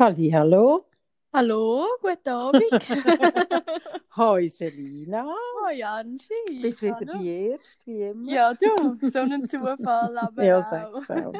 Hallo. Hallo, guten Abend. Hoi Selina. Hoi Angie. Bist wieder Hallo. die Erste, wie immer? Ja, du, so ein Zufall, aber ja auch. sag's auch.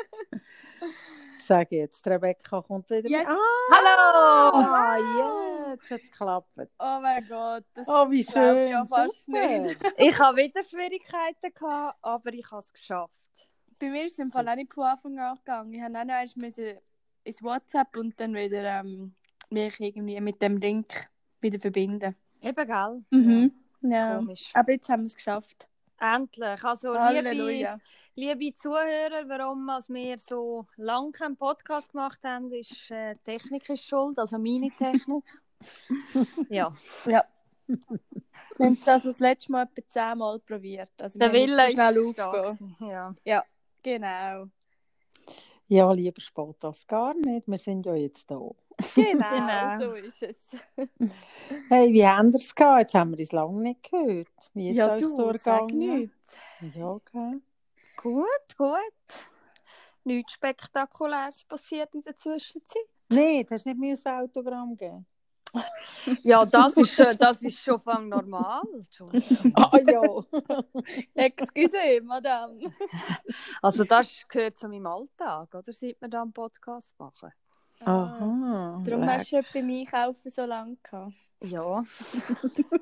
Sag jetzt, Rebecca kommt wieder. Jetzt. Ah, Hallo! ah, jetzt hat es geklappt. Oh mein Gott, das Oh, wie schön. ja fast super. nicht. Ich habe wieder Schwierigkeiten gehabt, aber ich habe es geschafft. Bei mir ist es im Fall auch nicht von Anfang an gegangen. Ich habe auch noch müssen ins WhatsApp und dann wieder ähm, mich irgendwie mit dem Link wieder verbinden. Eben, gell? Mhm. Ja. Komisch. Aber jetzt haben wir es geschafft. Endlich. Also, liebe, Halleluja. liebe Zuhörer, warum als wir so lange keinen Podcast gemacht haben, ist äh, Technik ist schuld, also meine Technik. ja, Ja. Wir haben es also das letzte Mal etwa zehnmal probiert. Also der Wille schnell ist da aufgehen. gewesen, Ja. Genau. Ja, lieber spät als gar nicht. Wir sind ja jetzt da. Genau, Genau. so ist es. Hey, wie haben ihr es gehabt? Jetzt haben wir es lange nicht gehört. Wie ist ja, es du, euch so ergangen? nichts. Ja, okay. Gut, gut. Nichts Spektakuläres passiert in der Zwischenzeit. Nein, du hast nicht mir ein Autogramm gegeben. Ja, das ist, schon- das ist schon fang normal. Entschuldigung. Ah ja. Excuse, Madame. Also das gehört zu meinem Alltag, oder? Seit wir da einen Podcast machen. Aha. Darum leck. hast du beim Einkaufen so lange gehabt. Ja.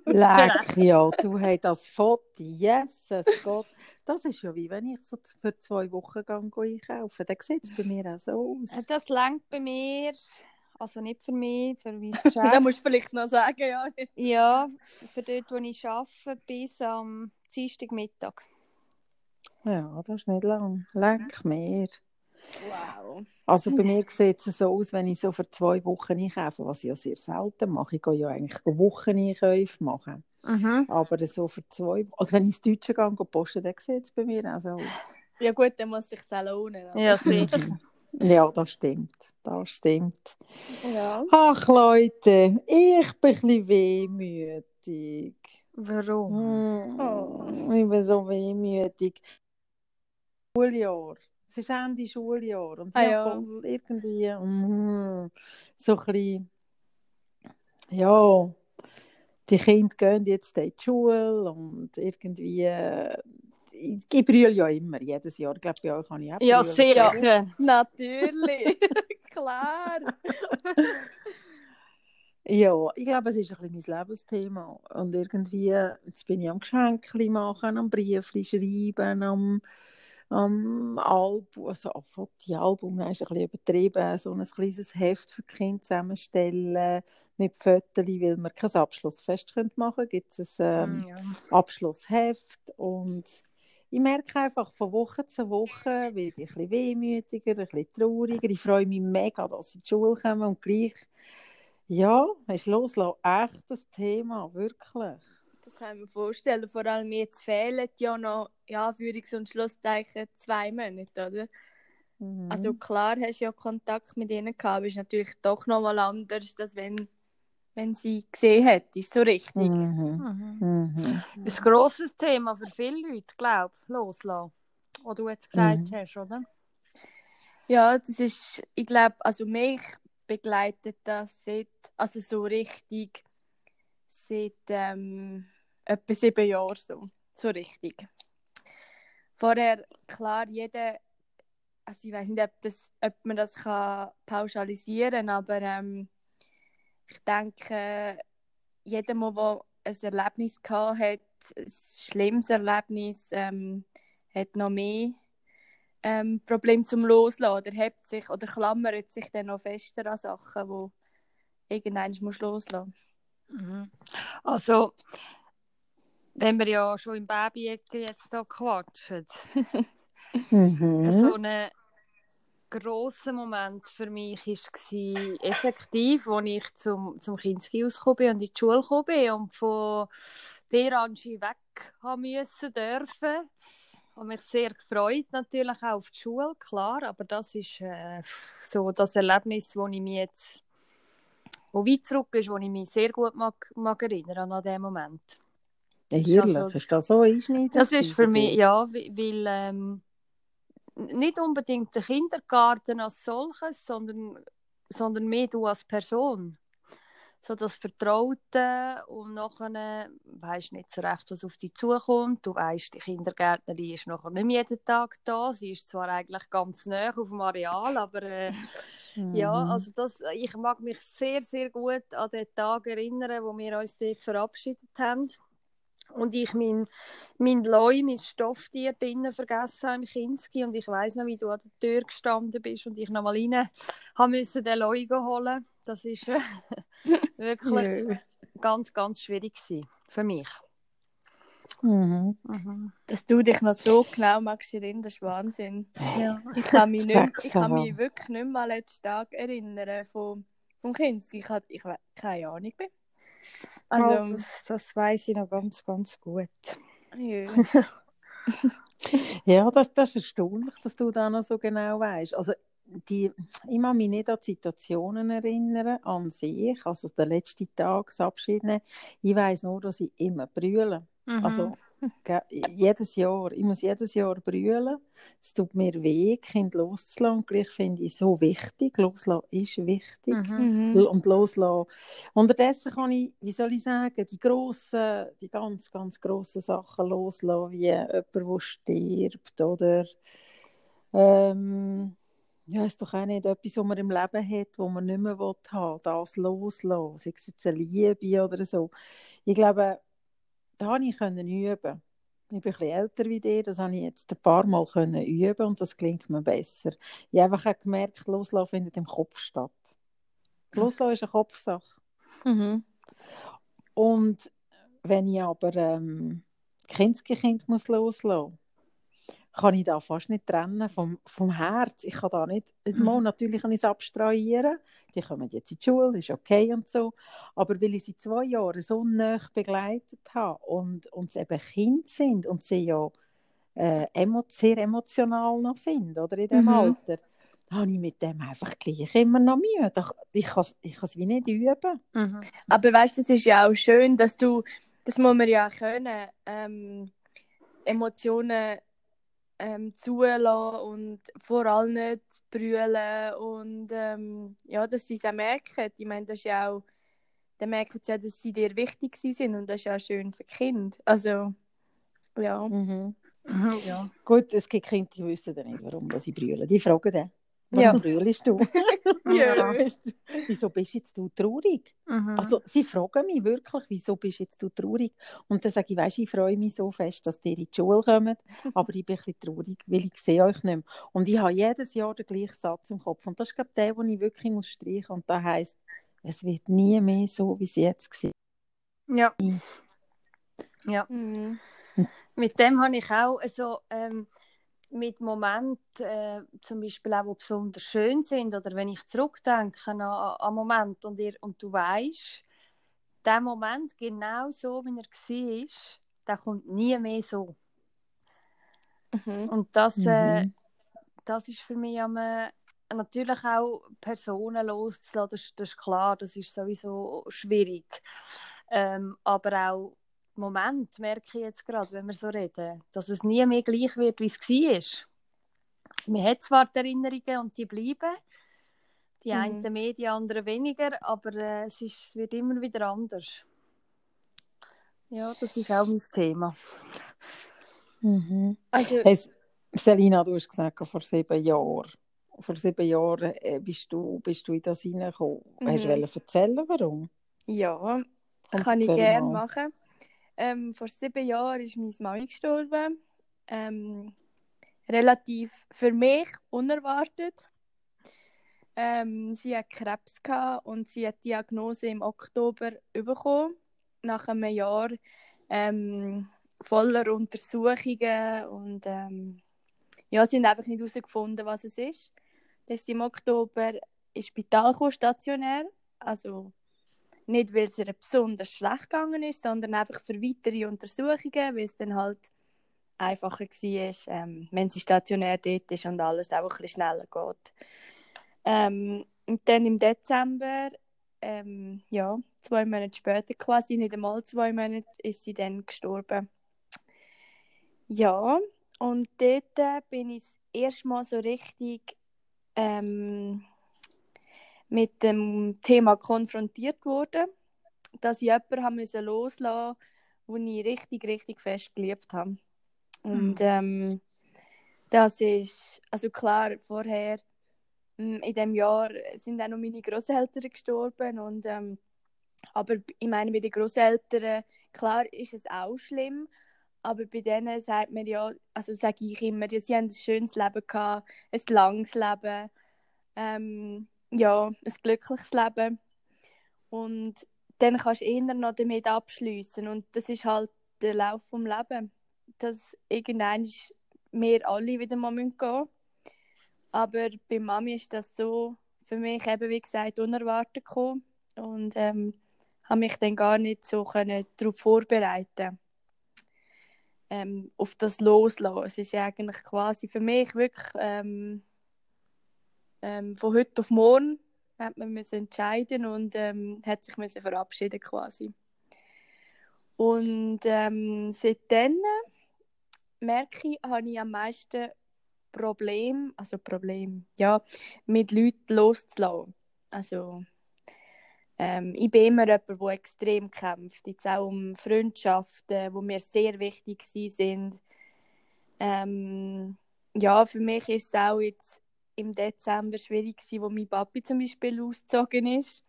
Leck, ja, du hast das Foto, Jesus Gott. Das ist ja wie wenn ich so für zwei Wochen gehe einkaufen. Dann sieht es bei mir auch so aus. Das lenkt bei mir, also nicht für mich, für mein Geschäft. Da musst du vielleicht noch sagen, ja. Ja, für dort, wo ich arbeite, bis am Dienstagmittag. Ja, das ist nicht lang. Leck mir. Wow. Also bei mir sieht es so aus, wenn ich so für zwei Wochen einkaufe, was ich ja sehr selten mache. Ich gehe ja eigentlich Wocheneinkäufe machen. Mhm. Aber so für zwei Also wenn ich ins Deutsche gehe und posten, dann sieht es bei mir auch so aus. Ja gut, dann muss es sich auch lohnen. oder? Ja, sicher. Ja, das stimmt. Das stimmt. Ja. Ach Leute, ich bin ein bisschen wehmütig. Warum? Mm, Oh. Ich bin so wehmütig. Schuljahr. Es ist Ende Schuljahr. Und Ah, ja. irgendwie mm, so ein bisschen, ja, die Kinder gehen jetzt in die Schule und irgendwie, äh, ich, ich brülle ja immer, jedes Jahr. Ich glaube, bei euch kann ich auch Ja, brüllen. sicher. Natürlich. Klar. Ja, ich glaube, es ist ein bisschen mein Lebensthema. Und irgendwie, jetzt bin ich am Geschenke machen, am Briefli schreiben, am, am Album, also am Fotoalbum, nein, ist ein bisschen übertrieben, so ein kleines Heft für die Kinder zusammenstellen mit Fotos, weil wir kein Abschlussfest machen können. Gibt es ein ähm, Ja. Abschlussheft und ich merke einfach, von Woche zu Woche werde ich ein bisschen wehmütiger, ein bisschen trauriger. Ich freue mich mega, dass sie in die Schule kommen und gleich, ja, ist loslassen echt das Thema, wirklich. Das kann ich mir vorstellen. Vor allem jetzt fehlen ja noch, ja, Führungs- und Schlusszeichen zwei Monate, oder? Mhm. Also klar hast du ja Kontakt mit ihnen gehabt, aber ist natürlich doch nochmal anders, als wenn, wenn sie gesehen hättest, so richtig. Mhm. Mhm. Mhm. Ein grosses Thema für viele Leute, glaube ich, loslassen. Was du jetzt gesagt Mhm. hast, oder? Ja, das ist, ich glaube, also mich begleitet das seit, also so richtig, seit ähm, etwa sieben Jahren so, so richtig. Vorher, klar, jeder, also ich weiß nicht, ob, das, ob man das kann pauschalisieren aber ähm, ich denke, jeder, mal, der ein Erlebnis gehabt hat, ein schlimmes Erlebnis, ähm, hat noch mehr ähm, Problem zum Loslassen oder hebt sich oder klammert sich dann noch fester an Sachen, wo irgendwann loslassen. Mhm. Also, wenn wir ja schon im baby jetzt hier quatschen, Mhm. so ein grosser Moment für mich war effektiv, als ich zum, zum bin und in die Schule bin und von der Angie weg haben müssen dürfen. Ich habe mich sehr gefreut, natürlich auch auf die Schule, klar, aber das ist äh, so das Erlebnis, wo ich mich jetzt, wo weit zurück ist, wo ich mich sehr gut mag, mag erinnern an diesen Moment. Ehrlich, also- ist das so einschneidend? Das ist für gewesen mich, ja, weil ähm, nicht unbedingt der Kindergarten als solches, sondern sondern mehr du als Person. So das Vertraute und nachher weisst nicht so recht, was auf dich zukommt. Du weißt, die Kindergärtnerin ist nachher nicht mehr jeden Tag da. Sie ist zwar eigentlich ganz nah auf dem Areal, aber äh, mhm. ja, also das, ich mag mich sehr, sehr gut an den Tag erinnern, wo wir uns dort verabschiedet haben und ich mein, mein Leu, mein Stofftier drinnen vergessen habe im Kinski und ich weiß noch, wie du an der Tür gestanden bist und ich noch mal rein haben müssen den Leu holen. Das ist äh, wirklich ganz, ganz schwierig gewesen für mich. Mhm. Mhm. Dass du dich noch so genau magst erinnern, das ist Wahnsinn. Ja. Ich kann mich, nicht, ich kann mich wirklich nicht mehr an letzten Tag erinnern vom, vom Kinski. Ich, ich, ich keine Ahnung mehr. Also, oh, das, das weiß ich noch ganz, ganz gut. Ja, ja das, das ist erstaunlich, dass du da noch so genau weißt. Also, die, ich kann mich nicht an die Situationen erinnern, an sich, also den letzten Tag, das Abschied nehmen. Ich weiß nur, dass ich immer brülle. Mhm. Also, jedes Jahr, ich muss jedes Jahr brüllen. Es tut mir weh, Kind loszulassen. Gleich finde ich so wichtig. Loslassen ist wichtig. Mhm. mhm. Und loslassen. Unterdessen kann ich, wie soll ich sagen, die grossen, die ganz, ganz grossen Sachen loslassen, wie jemand, der stirbt oder ähm, ja, ist doch auch nicht etwas, was man im Leben hat, wo man nicht mehr haben will, das loslassen, sei es jetzt eine Liebe oder so. Ich glaube, da konnte ich üben. Ich bin ein bisschen älter wie dir, das habe ich jetzt ein paar Mal können üben und das klingt mir besser. Ich habe einfach gemerkt, Loslassen findet im Kopf statt. Loslassen ist eine Kopfsache. Mhm. Und wenn ich aber ähm, Kindskind muss loslassen kann ich da fast nicht trennen vom, vom Herz. Ich kann da nicht, mhm. natürlich kann ich es abstrahieren, die kommen jetzt in die Schule, ist okay und so, aber weil ich sie zwei Jahre so nah begleitet habe und, und sie eben Kind sind und sie ja äh, emo sehr emotional noch sind, oder, in diesem mhm. Alter, habe ich mit dem einfach gleich immer noch Mühe. Ich kann es ich wie nicht üben. Mhm. Aber weißt du, es ist ja auch schön, dass du, das muss man ja können, ähm, Emotionen ähm, zulassen und vor allem nicht brüllen und ähm, ja, dass sie es merken. Ich meine, das ist ja auch, dann merken sie ja, dass sie dir wichtig sind und das ist ja schön für Kind. Also, ja. Mhm. ja. Gut, es gibt Kinder, die wissen dann nicht, warum sie brüllen. Die fragen dann. Warum ja. brüllst du? ja. wieso bist jetzt du traurig? Mhm. Also sie fragen mich wirklich, wieso bist jetzt du traurig? Und dann sage ich, weißt, ich freue mich so fest, dass ihr in die Schule kommt, aber ich bin ein bisschen traurig, weil ich sehe euch nicht mehr. Und ich habe jedes Jahr den gleichen Satz im Kopf. Und das ist glaube der, den ich wirklich muss streichen Und da heißt, es wird nie mehr so, wie es jetzt war. Ja. Ja. Mhm. Mit dem habe ich auch so... Ähm, mit Momenten, äh, zum Beispiel auch, die besonders schön sind, oder wenn ich zurückdenke an, an Moment und, ihr, und du weißt, der Moment genau so, wie er war, der kommt nie mehr so. Mhm. Und das, äh, mhm. das ist für mich am, äh, natürlich auch Personen loszulassen, das, das, ist klar, das ist sowieso schwierig. Ähm, aber auch Moment merke ich jetzt gerade, wenn wir so reden, dass es nie mehr gleich wird, wie es war. Man hat zwar die Erinnerungen und die bleiben, die mhm. einen mehr, die anderen weniger, aber äh, es, ist, es wird immer wieder anders. Ja, das ist auch mein Thema. Mhm. Also, hey, Selina, du hast gesagt, vor sieben Jahren. Vor sieben Jahren äh, bist, du, bist du in das hineingekommen. Mhm. Hast du mhm. erzählen, warum? Ja, kann ich gerne machen. Ähm, vor sieben Jahren ist meine Mami gestorben. Ähm, relativ für mich unerwartet. Ähm, sie hat Krebs und sie hat die Diagnose im Oktober bekommen, nach einem Jahr ähm, voller Untersuchungen und ähm, ja, sie haben einfach nicht herausgefunden, was es ist. Dann ist im Oktober ins Spital stationär, also nicht, weil es ihr besonders schlecht gegangen ist, sondern einfach für weitere Untersuchungen, weil es dann halt einfacher war, ähm, wenn sie stationär dort ist und alles auch ein bisschen schneller geht. Ähm, und dann im Dezember, ähm, ja, zwei Monate später quasi, nicht einmal zwei Monate, ist sie dann gestorben. Ja, und dort bin ich das erste Mal so richtig ähm, mit dem Thema konfrontiert wurde, dass ich jemanden haben müssen loslassen musste, den ich richtig, richtig fest geliebt habe. Und ähm, das ist, also klar, vorher mm, in dem Jahr sind auch noch meine Großeltern gestorben und ähm, aber ich meine, bei den Großeltern, klar ist es auch schlimm, aber bei denen sagt man ja, also sage ich immer, sie haben ein schönes Leben gehabt, ein langes Leben, ähm, ja, ein glückliches Leben. Und dann kannst du eher noch damit abschließen und das ist halt der Lauf vom Leben, dass irgendwann wir alle wieder mal gehen müssen. Aber bei Mami ist das so für mich eben, wie gesagt, unerwartet gekommen und ähm, habe mich dann gar nicht so können darauf vorbereiten ähm, auf das Loslassen. Es ist eigentlich quasi für mich wirklich ähm, ähm, von heute auf morgen hat man müssen entscheiden und ähm, hat sich müssen verabschieden quasi. Und ähm, seitdem merke ich, habe ich am meisten Problem, also Problem, ja, mit Leuten loszulassen. Also ähm, ich bin immer jemand, der extrem kämpft. Jetzt auch um Freundschaften, die mir sehr wichtig sind. Ähm, ja, für mich ist es auch jetzt im Dezember schwierig gewesen, wo mein Papi zum Beispiel ausgezogen ist.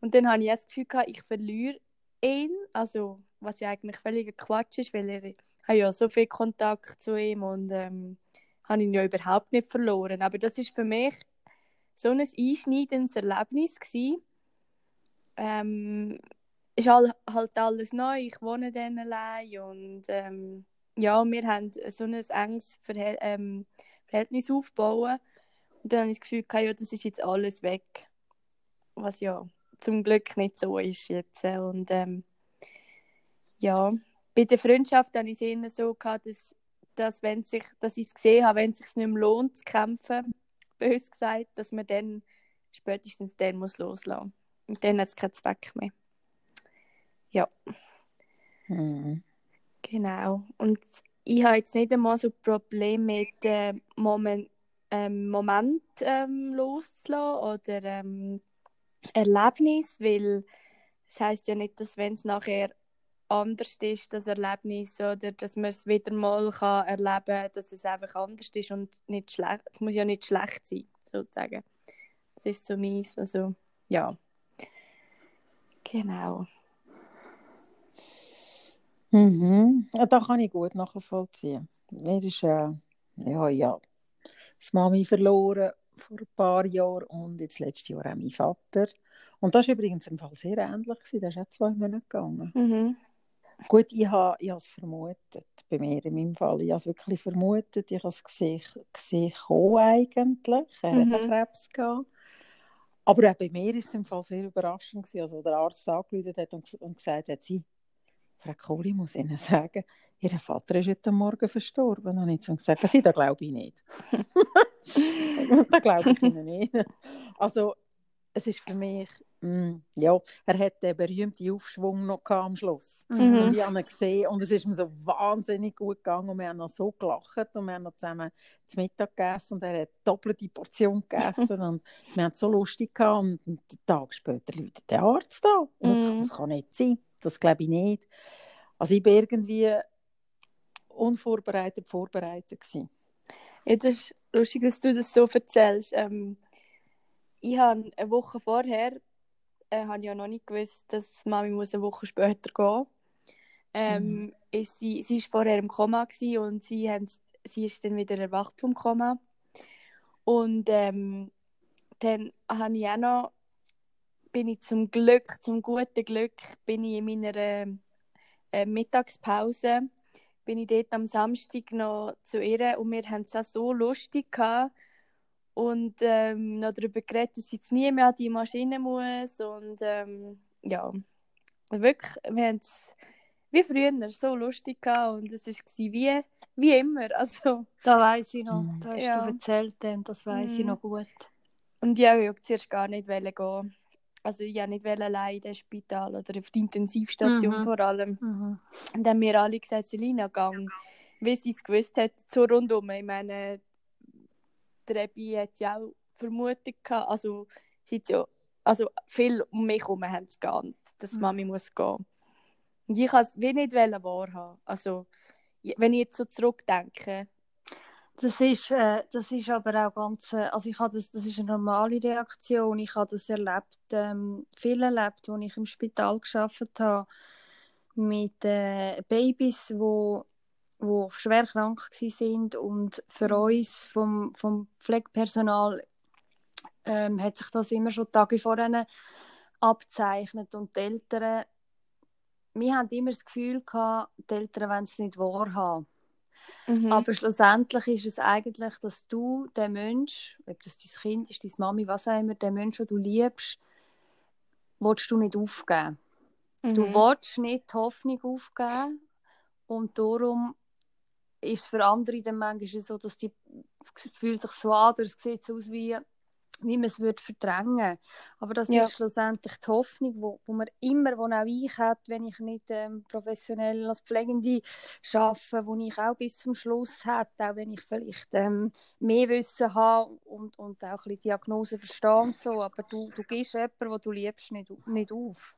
Und dann habe ich das Gefühl gehabt, ich verliere ihn. Also, was ja eigentlich völliger Quatsch ist, weil er habe ja so viel Kontakt zu ihm und ähm, habe ihn ja überhaupt nicht verloren. Aber das ist für mich so ein einschneidendes Erlebnis gewesen, ähm, ist halt, halt alles neu. Ich wohne dann allein und ähm, ja, wir haben so ein enges ähm, Verhältnis aufgebaut. Und dann habe ich das Gefühl, ja, das ist jetzt alles weg. Was ja zum Glück nicht so ist jetzt. Und ähm, ja, bei der Freundschaft habe ich es eher so gehabt, dass, dass, wenn sich, dass ich es gesehen habe, wenn es sich nicht mehr lohnt zu kämpfen, bös gesagt, dass man dann spätestens dann muss loslassen und dann hat es keinen Zweck mehr. Ja. Mhm. Genau. Und ich habe jetzt nicht einmal so Probleme mit dem Moment, ähm, Moment ähm, loszulassen oder ähm, Erlebnis, weil es das heißt ja nicht, dass wenn es nachher anders ist, das Erlebnis, oder dass man es wieder mal kann erleben kann, dass es einfach anders ist und nicht schlecht. Es muss ja nicht schlecht sein, sozusagen. Das ist so meins, also ja. Genau. Mhm. Ja, da kann ich gut nachvollziehen. Mir ist äh, ja, ja, das Mami verloren vor ein paar Jahren und jetzt letztes Jahr auch mein Vater. Und das war übrigens im Fall sehr ähnlich. Gewesen. Das ist auch zwei Monate gegangen. Mhm. Gut, ich habe ich es vermutet, bei mir in meinem Fall. Ich habe es wirklich vermutet. Ich habe es gesehen, gesehen eigentlich. Er mhm. hatte Krebs. Gehabt. Aber auch bei mir war es im Fall sehr überraschend. Gewesen. Also der Arzt angerufen hat und, und gesagt hat, sie, Frau Kohl, ich muss Ihnen sagen, Ihr Vater ist heute Morgen verstorben. Und ich habe gesagt, das, glaube ich nicht. das glaube ich Ihnen nicht. Also es ist für mich, mm, ja, er hat den berühmten Aufschwung noch am Schluss. Mhm. Und ich habe ihn gesehen und es ist mir so wahnsinnig gut gegangen und wir haben noch so gelacht und wir haben noch zusammen zu Mittag gegessen und er hat doppelte Portion gegessen und wir haben es so lustig gehabt und einen Tag später läutet der Arzt da. Und mhm. das kann nicht sein, das glaube ich nicht. Also ich war irgendwie unvorbereitet vorbereitet gewesen. Ja, das ist lustig, dass du das so erzählst. Ähm, ich habe eine Woche vorher äh, habe ja noch nicht gewusst, dass Mami muss eine Woche später gehen. Ähm, mhm. ist sie, sie ist vorher im Koma und sie, haben, sie ist dann wieder erwacht vom Koma. Und ähm, dann habe ich auch noch, bin ich zum Glück, zum guten Glück, bin ich in meiner äh, Mittagspause, bin ich dort am Samstag noch zu ihr und wir haben es auch so lustig gehabt und ähm, noch darüber geredet, dass sie jetzt nie mehr an die Maschine muss und ähm, ja, wirklich, wir haben es wie früher so lustig gehabt und es war wie, wie immer, also... Da weiß ich noch, mhm. da hast ja. du erzählt, dann, das weiß mhm. ich noch gut. Und ich wollte zuerst gar nicht gehen. Also ich nicht allein in Spital oder auf die Intensivstation mhm. vor allem. Mhm. Und dann haben mir alle gesagt, Selina, gang, wie sie es gewusst hat, so rundum. Ich meine, der Ebi hat ja auch vermutet gehabt, also sind ja, also viel um mich herum haben es geahnt, dass Mhm. Mami muss gehen. Und ich wollte es wie nicht wahrhaben. Also, wenn ich jetzt so zurückdenke, Das ist, äh, das ist aber auch ganz, äh, also ich habe das, das ist eine normale Reaktion. Ich habe das erlebt, ähm, viel erlebt, als ich im Spital geschafft habe mit äh, Babys, wo, wo schwer krank sind und für uns vom, vom Pflegepersonal ähm, hat sich das immer schon Tage vorher abzeichnet und die Eltern, wir haben immer das Gefühl gehabt, die Eltern wollen es nicht wahrhaben. Mhm. Aber schlussendlich ist es eigentlich, dass du den Mensch, ob das dein Kind ist, deine Mami, was auch immer, den Mensch, den du liebst, willst du nicht aufgeben. Du Mhm. willst nicht die Hoffnung aufgeben und darum ist es für andere dann manchmal so, dass die fühlt sich so an oder es sieht so aus wie wie man es würde verdrängen aber das Ja. ist schlussendlich die Hoffnung wo, wo man immer wo auch ich hätte wenn ich nicht ähm, professionell als Pflegende arbeite wo ich auch bis zum Schluss hätte auch wenn ich vielleicht ähm, mehr Wissen habe und, und auch ein bisschen Diagnose verstehe und so aber du, du gibst jemanden, wo du liebst nicht, nicht auf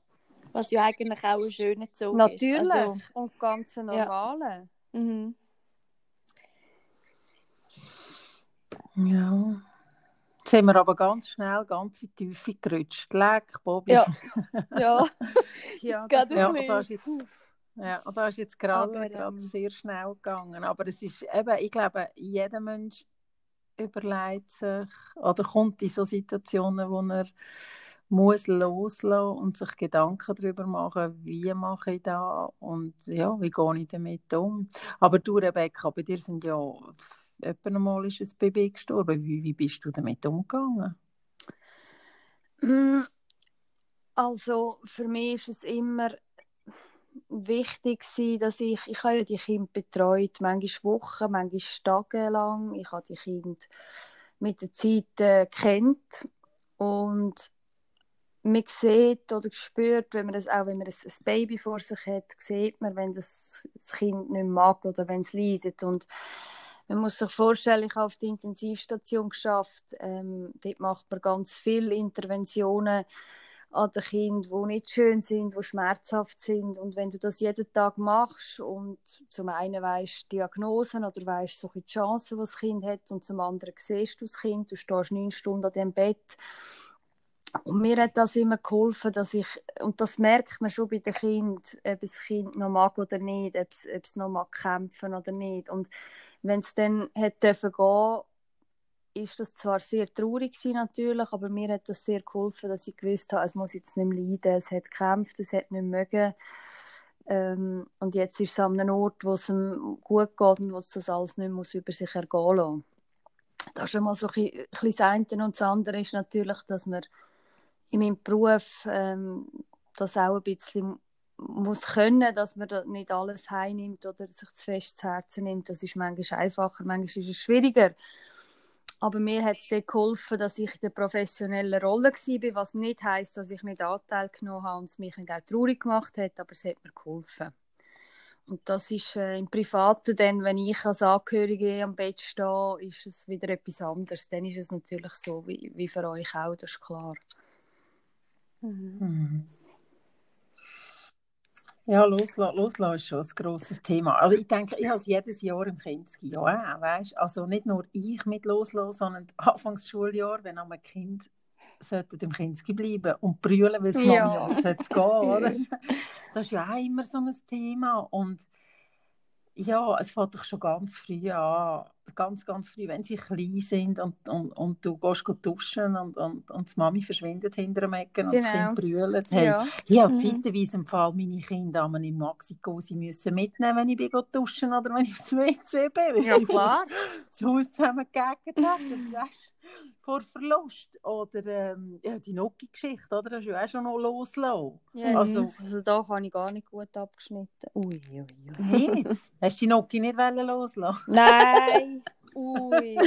Was ja eigentlich auch ein schöner Zug natürlich ist. Also, und ganz normale mhm. Ja. Jetzt sind wir aber ganz schnell ganz in die Tiefe gerutscht. Leck, Bobby. Ja. Ja, ja, gerade Ja, und da ist jetzt, ja, und da ist jetzt gerade, Aber, gerade ähm, sehr schnell gegangen. Aber es ist eben, ich glaube, jeder Mensch überlegt sich oder kommt in so Situationen, wo er muss loslassen und sich Gedanken darüber machen, wie mache ich das und ja, wie gehe ich damit um. Aber du, Rebecca, bei dir sind ja etwa einmal ist ein Baby gestorben. Wie, wie bist du damit umgegangen? Mm, Also für mich ist es immer wichtig dass ich, ich habe ja die Kinder betreut, manchmal Wochen, manchmal Tage lang. Ich habe die Kinder mit der Zeit äh, und man sieht oder spürt, wenn man das, auch wenn man ein, ein Baby vor sich hat, sieht man, wenn das, das Kind nicht mag oder wenn es leidet und man muss sich vorstellen, ich habe auf der Intensivstation geschafft. Ähm, dort macht man ganz viele Interventionen an den Kindern, die nicht schön sind, die schmerzhaft sind. Und wenn du das jeden Tag machst und zum einen weißt Diagnosen oder weißt so die Chancen, die das Kind hat, und zum anderen siehst du das Kind, du stehst neun Stunden an dem Bett. Und mir hat das immer geholfen, dass ich, und das merkt man schon bei den Kindern, ob das Kind noch mag oder nicht, ob es, ob es noch mag kämpfen oder nicht. Und wenn es dann hat dürfen gehen, ist das zwar sehr traurig gewesen, natürlich, aber mir hat das sehr geholfen, dass ich gewusst habe, es muss jetzt nicht mehr leiden, es hat gekämpft, es hat nicht mögen. Ähm, und jetzt ist es an einem Ort, wo es ihm gut geht und wo es das alles nicht muss über sich ergehen lassen. Das ist einmal so ein bisschen das eine und das andere ist natürlich, dass man in meinem Beruf ähm, das auch ein bisschen muss können, dass man da nicht alles heimnimmt oder sich zu fest zu Herzen nimmt. Das ist manchmal einfacher, manchmal ist es schwieriger. Aber mir hat es dort geholfen, dass ich in der professionellen Rolle war, was nicht heisst, dass ich nicht Anteil genommen habe und es mich auch traurig gemacht hat, aber es hat mir geholfen. Und das ist äh, im Privaten dann, wenn ich als Angehörige am Bett stehe, ist es wieder etwas anderes. Dann ist es natürlich so, wie, wie für euch auch, das ist klar. Mhm. Ja, loslassen, loslassen ist schon ein grosses Thema. Also ich denke, ich habe es jedes Jahr im Kinski ja auch, weißt? Also nicht nur ich mit loslassen, sondern Anfangs Schuljahr, wenn ein Kind sollte im Kinski bleiben und brüllen, weil es Ja. Mami ja sollte gehen, oder? Das ist ja auch immer so ein Thema und ja, es fängt doch schon ganz früh an, ganz, ganz früh, wenn sie klein sind und, und, und du gehst duschen und, und, und die Mami verschwindet hinter dem Ecken und das Genau. Kind brüllt. Hey, Ja. ich habe Mhm. zeitweise im Fall meine Kinder einmal im Maxiko sie müssen mitnehmen, wenn ich bin duschen oder wenn ich aufs WC bin. weil Ja, klar. Das Haus zusammengegeben weißt, vor Verlust. Oder ähm, ja, die Noki-Geschichte, oder? Das ist ja auch schon noch loslassen. Ja, Also- also, da kann ich gar nicht gut abgeschnitten. Ui, ui, ui. Hast du die Noki nicht wollen loslassen? Nein, ui.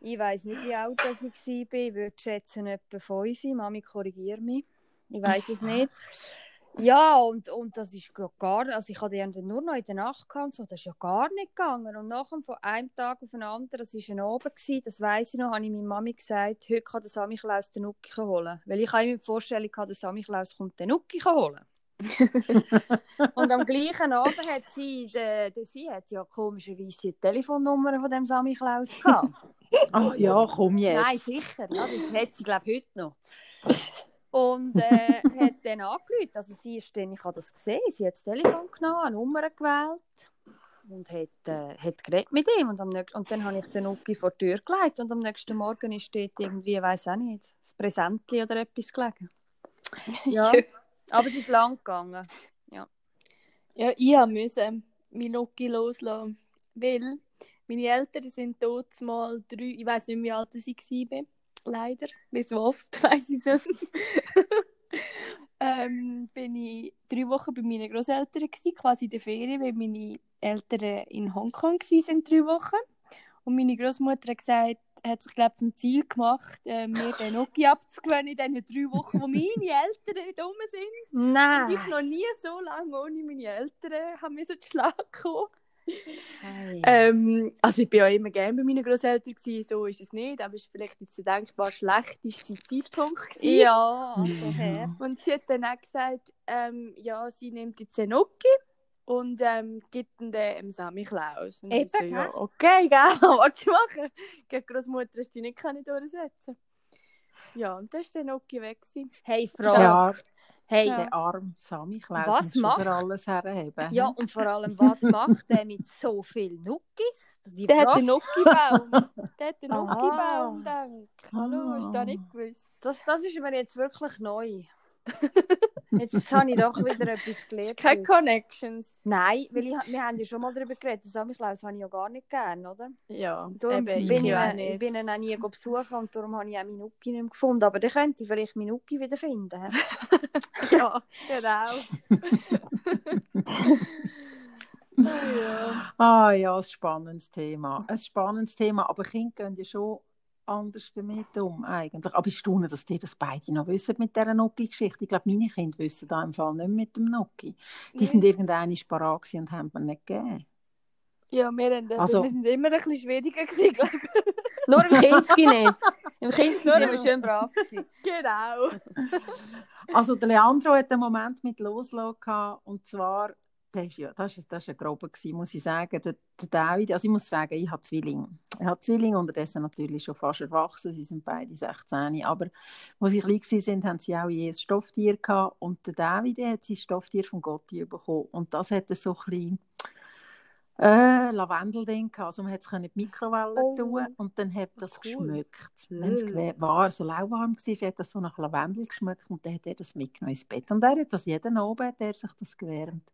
Ich weiß nicht, wie alt das ich war. Ich würde schätzen etwa fünf. Mami, korrigiere mich. Ich weiß es nicht. Ja, und, und das ist gar also ich hatte den nur noch in der Nacht gehabt, so, das ist ja gar nicht gegangen. Und nachher von einem Tag auf den anderen, das war ein Abend, gewesen, das weiss ich noch, habe ich meiner Mami gesagt, heute kann der Samichlaus den Nuki holen. Weil ich habe immer die Vorstellung gehabt, der Samichlaus kommt den Nuki holen. und am gleichen Abend hat sie, de, de, sie hat ja komischerweise die Telefonnummer von dem Samichlaus gehabt. Ach ja, komm jetzt. Nein, sicher. Ja, das hat sie, glaube ich, heute noch. Und äh, hat dann angerufen. Also sie ist dann, ich habe das gesehen, sie hat das Telefon genommen, eine Nummer gewählt und hat, äh, hat geredet mit ihm. Und, am nächsten, und dann habe ich den Nuki vor die Tür gelegt und am nächsten Morgen ist dort irgendwie, ich weiß auch nicht, das Präsentli oder etwas gelegen. Ja, aber es ist lang gegangen. Ja, ja ich musste meinen Nuki loslassen, weil meine Eltern sind dort mal drei, ich weiß nicht, wie alt ich war, leider, wie so oft, weiß ich nicht. ähm, bin ich drei Wochen bei meinen Großeltern gewesen, quasi in der Ferien, weil meine Eltern in Hongkong waren, drei Wochen. Und meine Großmutter hat gesagt, hat sich glaube zum Ziel gemacht, äh, mir den Noki abzugewöhnen in diesen drei Wochen, wo meine Eltern nicht rum sind. Nein. Und ich noch nie so lange ohne meine Eltern haben müssen zu Schlag kommen. Ähm, also ich bin ja immer gerne bei meinen Großeltern gewesen, so ist es nicht, aber es war vielleicht jetzt der denkbar schlechteste Zeitpunkt gewesen. Ja, also her. Und sie hat dann auch gesagt, ähm, ja, sie nimmt jetzt einen Nuki und ähm, gibt ihn dann dem Sammy Klaus. Und Eben, ich so, ja, okay, gell, was du machen? Gegen Großmutter hast du dich nicht können durchsetzen. Ja, und dann war der Nuki weg. Gewesen. Hey, Frau. Ja, Hey, Ja. der arme Sammy Klaus Was macht- alles herheben. Ja, und vor allem, was macht der mit so vielen Nuckis? Die Der hat Frage- den Nuki-Baum. Der hat den danke. Hallo, hast du Ah. das nicht gewusst? das, das ist mir jetzt wirklich neu. Jetzt habe ich doch wieder etwas gelernt. Keine Connections. Nein, weil ich, wir haben ja schon mal darüber geredet. Sammy Klaus habe ich ja gar nicht gern, oder? Ja, Darum eben, bin, ich ihn- ich bin ihn auch nie besuchen und darum habe ich auch Minuki nicht mehr gefunden. Aber dann könnte ich vielleicht Minuki wieder finden. Ja, genau. oh, ja. Ah ja, ein spannendes Thema. Ein spannendes Thema, aber Kinder gehen ja schon anders damit um eigentlich. Aber ich staune, dass die das beide noch wissen mit dieser Noki-Geschichte. Ich glaube, meine Kinder wissen da im Fall nicht mit dem Noki. Die sind irgendwann parat und haben mir nicht gegeben. Ja, wir, haben, Also- wir sind immer ein bisschen schwieriger gewesen, glaube ich. Nur im Kinski nicht. Im Kinski sind wir schön brav gewesen. Genau. Also der Leandro hat einen Moment mit Loslassen gehabt, und zwar, das ist ja, das ist, das ist ein grober gewesen, muss ich sagen, der, der David, also ich muss sagen, ich habe Zwillinge. Ich habe Zwillinge, unterdessen natürlich schon fast erwachsen, sie sind beide 16, aber als sie klein waren, haben sie auch je ein Stofftier gehabt. Und der David hat sein Stofftier von Gotti bekommen. Und das hatte so ein bisschen äh, Lavendelding. Also man hat es in die Mikrowelle Oh. tun und dann hat das Cool. geschmeckt. Wenn es war, so lauwarm war, hat das so nach Lavendel geschmeckt und dann hat er das mitgenommen ins Bett. Und er hat das jeden Abend hat er sich das gewärmt.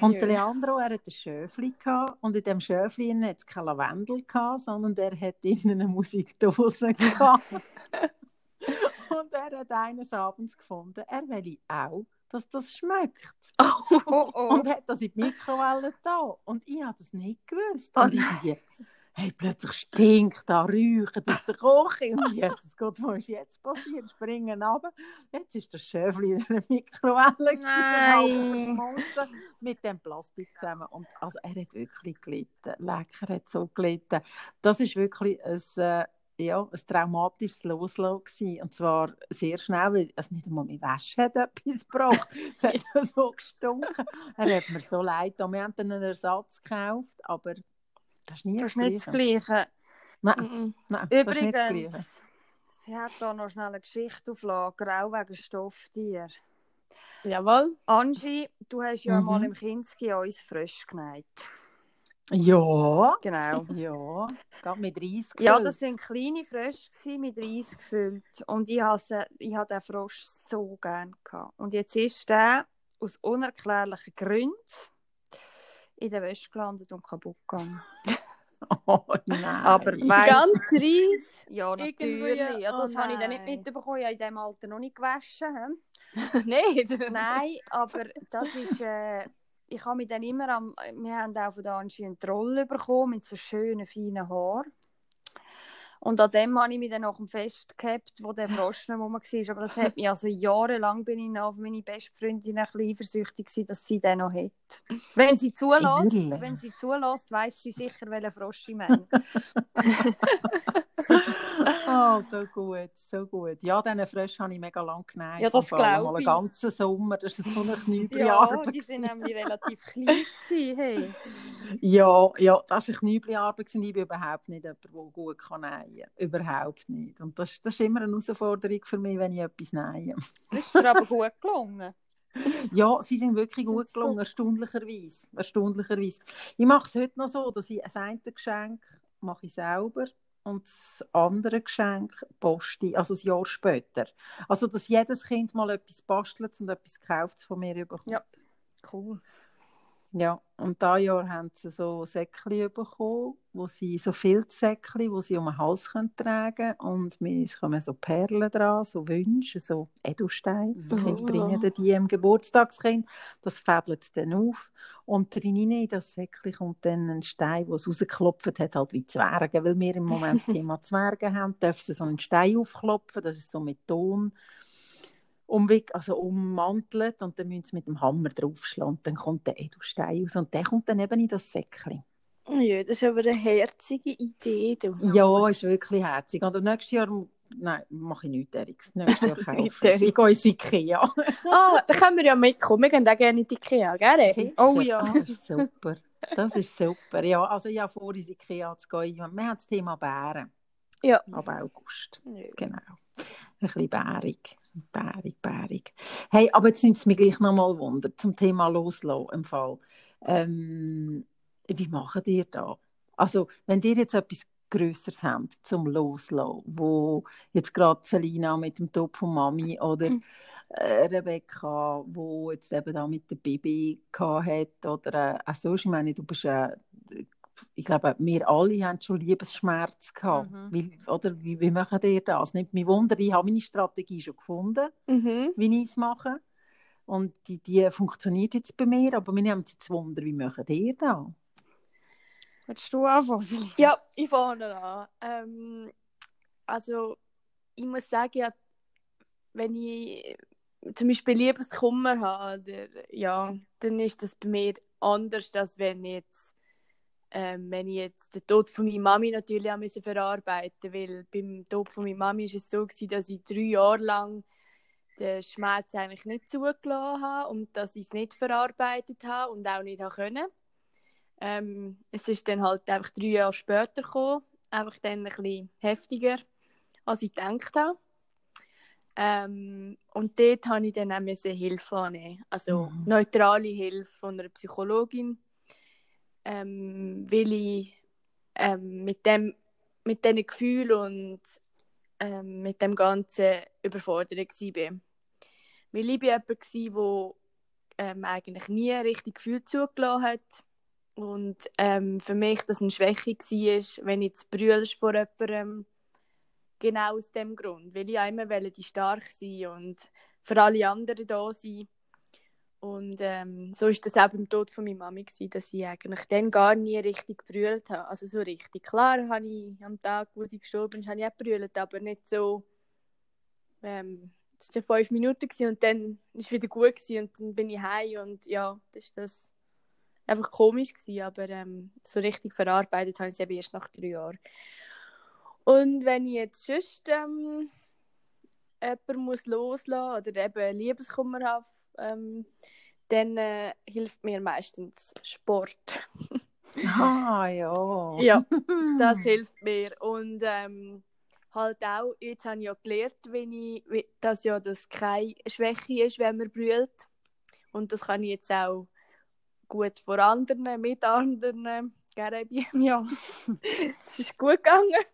Und der. Leandro, er hat ein Schöfli gehabt und in dem Schöfli hat es kein Lavendel gehabt, sondern er hat innen eine Musikdose gehabt. und er hat eines Abends gefunden, er will auch, dass das schmeckt. Oh, oh. Und hat das in die Mikrowelle da. Und ich habe das nicht gewusst. Oh und ich die, hey, plötzlich stinkt da, räuchert aus der Küche. Und Jesus Gott, was ist jetzt passiert? Springen runter. Jetzt ist das Schöfli in der Mikrowelle gewesen, mit dem Plastik zusammen. Und also, er hat wirklich gelitten. Lecker, er hat so gelitten. Das ist wirklich ein... Äh, ja, ein traumatisches Loslassen gewesen. Und zwar sehr schnell, weil es nicht einmal mit Wäsche hat etwas gebracht. Es hat so gestunken. Er hat mir so leid. getan. Wir haben dann einen Ersatz gekauft, aber das ist nie Das ist nicht das Gleiche. Nein, nein das ist nicht das Gleiche. Übrigens, sie hat da noch schnell eine Geschichte auflagen, auch wegen Stofftier. Jawohl. Angie, du hast ja Mhm. mal im Kinski uns frisch genäht. Ja, Genau. ja, gerade mit Reis Ja, gefüllt. das sind kleine Frösche mit Reis gefüllt. Und ich habe ich den Frosch so gern gehabt. Und jetzt ist der aus unerklärlichen Gründen in der Wäsche gelandet und kaputt gegangen. Oh nein. Aber Weißt- ganze Reis. Ja, natürlich. Ja, das oh habe ich dann nicht nein. mitbekommen. Ich habe in diesem Alter noch nicht gewaschen. nicht. Nein, aber das ist. Äh, ich habe mich dann immer am. Wir haben auch von der Angie einen Troll bekommen mit so schönen, feinen Haaren. Und an dem habe ich mich dann nach dem Fest gehabt, wo der Frosch nicht rum war. Aber das hat mich, also jahrelang bin ich noch auf meine beste Freundin ein bisschen eifersüchtig gewesen, dass sie den noch hat. Wenn sie zulässt, wenn sie zulässt, weiss sie sicher, welchen Frosch ich meine. Ah, so gut, so gut. Ja, diesen Frösch habe ich mega lang genäht. Ja, das Vor allem glaub mal ich. einen ganzen Sommer, das war so eine ja, Knübelarbeit. die sind nämlich relativ klein gewesen, hey. Ja, ja, das war eine Knübelarbeit. gewesen. Ich bin überhaupt nicht jemand, der gut kann nähen kann. Überhaupt nicht. Und das, das ist immer eine Herausforderung für mich, wenn ich etwas nähe. Das ist dir aber gut gelungen. Ja, sie sind wirklich Sind gut so- gelungen, erstaunlicherweise. erstaunlicherweise. Ich mache es heute noch so, dass ich ein Geschenk mache ich selber und das andere Geschenk poste ich, also ein Jahr später. Also, dass jedes Kind mal etwas bastelt und etwas kauft von mir bekommt. Ja. Cool. Ja, und dieses Jahr haben sie so Säckchen bekommen, wo sie so Filzsäckchen, wo sie um den Hals können tragen und mir es kommen so Perlen dran, so Wünsche, so Edelsteine. Die Kinder Oh. bringen die im Geburtstagskind, das fädelt es dann auf. Und drinnen in das Säckchen kommt dann ein Stein, der es rausgeklopft hat, halt wie Zwerge, weil wir im Moment das Thema Zwerge haben, dürfen sie so einen Stein aufklopfen, das ist so mit Ton umwick, also ummantelt und dann müssen sie mit dem Hammer draufschlagen und dann kommt der Edelstein raus und der kommt dann eben in das Säckchen. Ja, das ist aber eine herzige Idee. Ja, ist wirklich herzig. Und nächstes Jahr, nein, mache ich nichts, Eriks. Nächstes Jahr kaufe ich Nicht, es. Ich gehe ins Ikea. Ah, da können wir ja mitkommen. Wir gehen auch gerne in die Ikea, gell? Oh ja. Das ist super. Das ist super. Ja, also ich habe vor, ins Ikea zu gehen. Wir haben das Thema Bären Ja. ab August. Ja. Genau. Ein bisschen bärig. Bärig, bärig. Hey, aber jetzt nimmt es mich gleich noch mal Wunder zum Thema Loslassen im Fall. Ähm, wie macht ihr da? Also, wenn ihr jetzt etwas Größeres habt zum Loslassen, wo jetzt gerade Selina mit dem Tod von Mami oder äh, Rebecca, wo jetzt eben da mit der Baby hat oder äh, auch sonst, ich meine, du bist äh, ich glaube, wir alle haben schon Liebesschmerz gehabt. Mhm. Wie, oder wie, wie machen ihr das? Nimmt mich Wunder, ich habe meine Strategie schon gefunden, Mhm. wie ich es mache. Und die, die funktioniert jetzt bei mir, aber wir haben jetzt Wunder, wie macht ihr das? Willst du anfangen? Ja, ich fange an. Ähm, also, ich muss sagen, ja, wenn ich zum Beispiel Liebeskummer habe, oder, ja, dann ist das bei mir anders, als wenn ich jetzt, ähm, wenn ich jetzt den Tod von meiner Mami natürlich auch müssen verarbeiten weil beim Tod von meiner Mami ist es so gewesen, dass ich drei Jahre lang den Schmerz eigentlich nicht zugelassen habe und dass ich es nicht verarbeitet habe und auch nicht habe können. Ähm, es ist dann halt einfach drei Jahre später gekommen, einfach dann ein bisschen heftiger, als ich gedacht habe. Ähm, und dort habe ich dann auch Hilfe annehmen, also Mhm. neutrale Hilfe von einer Psychologin, ähm, weil ich ähm, mit dem mit diesen Gefühlen und ähm, mit dem Ganzen überfordert war. Weil ich war jemand, der ähm, eigentlich nie richtig Gefühl zugelassen hat. Und ähm, für mich das eine Schwäche war, wenn ich brüllst vor jemandem, genau aus dem Grund. Weil ich immer wollte, die stark sein und für alle anderen da sein. Und ähm, so ist das auch beim Tod von meiner Mami, gewesen, dass ich eigentlich dann gar nie richtig gebrüllt habe. Also so richtig. Klar habe ich am Tag, wo sie gestorben ist, habe ich auch gebrüllt, aber nicht so... Ähm, es waren fünf Minuten gewesen und dann war es wieder gut gewesen und dann bin ich heim und ja, das ist das einfach komisch gewesen, aber ähm, so richtig verarbeitet habe ich es eben erst nach drei Jahren. Und wenn ich jetzt sonst ähm, jemanden muss oder eben Liebeskummer habe, ähm, dann äh, hilft mir meistens Sport. Ah, ja. Ja, das hilft mir. Und ähm, halt auch, jetzt habe ich ja gelernt, wenn ich, dass ja das keine Schwäche ist, wenn man brüllt. Und das kann ich jetzt auch gut vor anderen, mit anderen. Gerne Ja. es ist gut gegangen.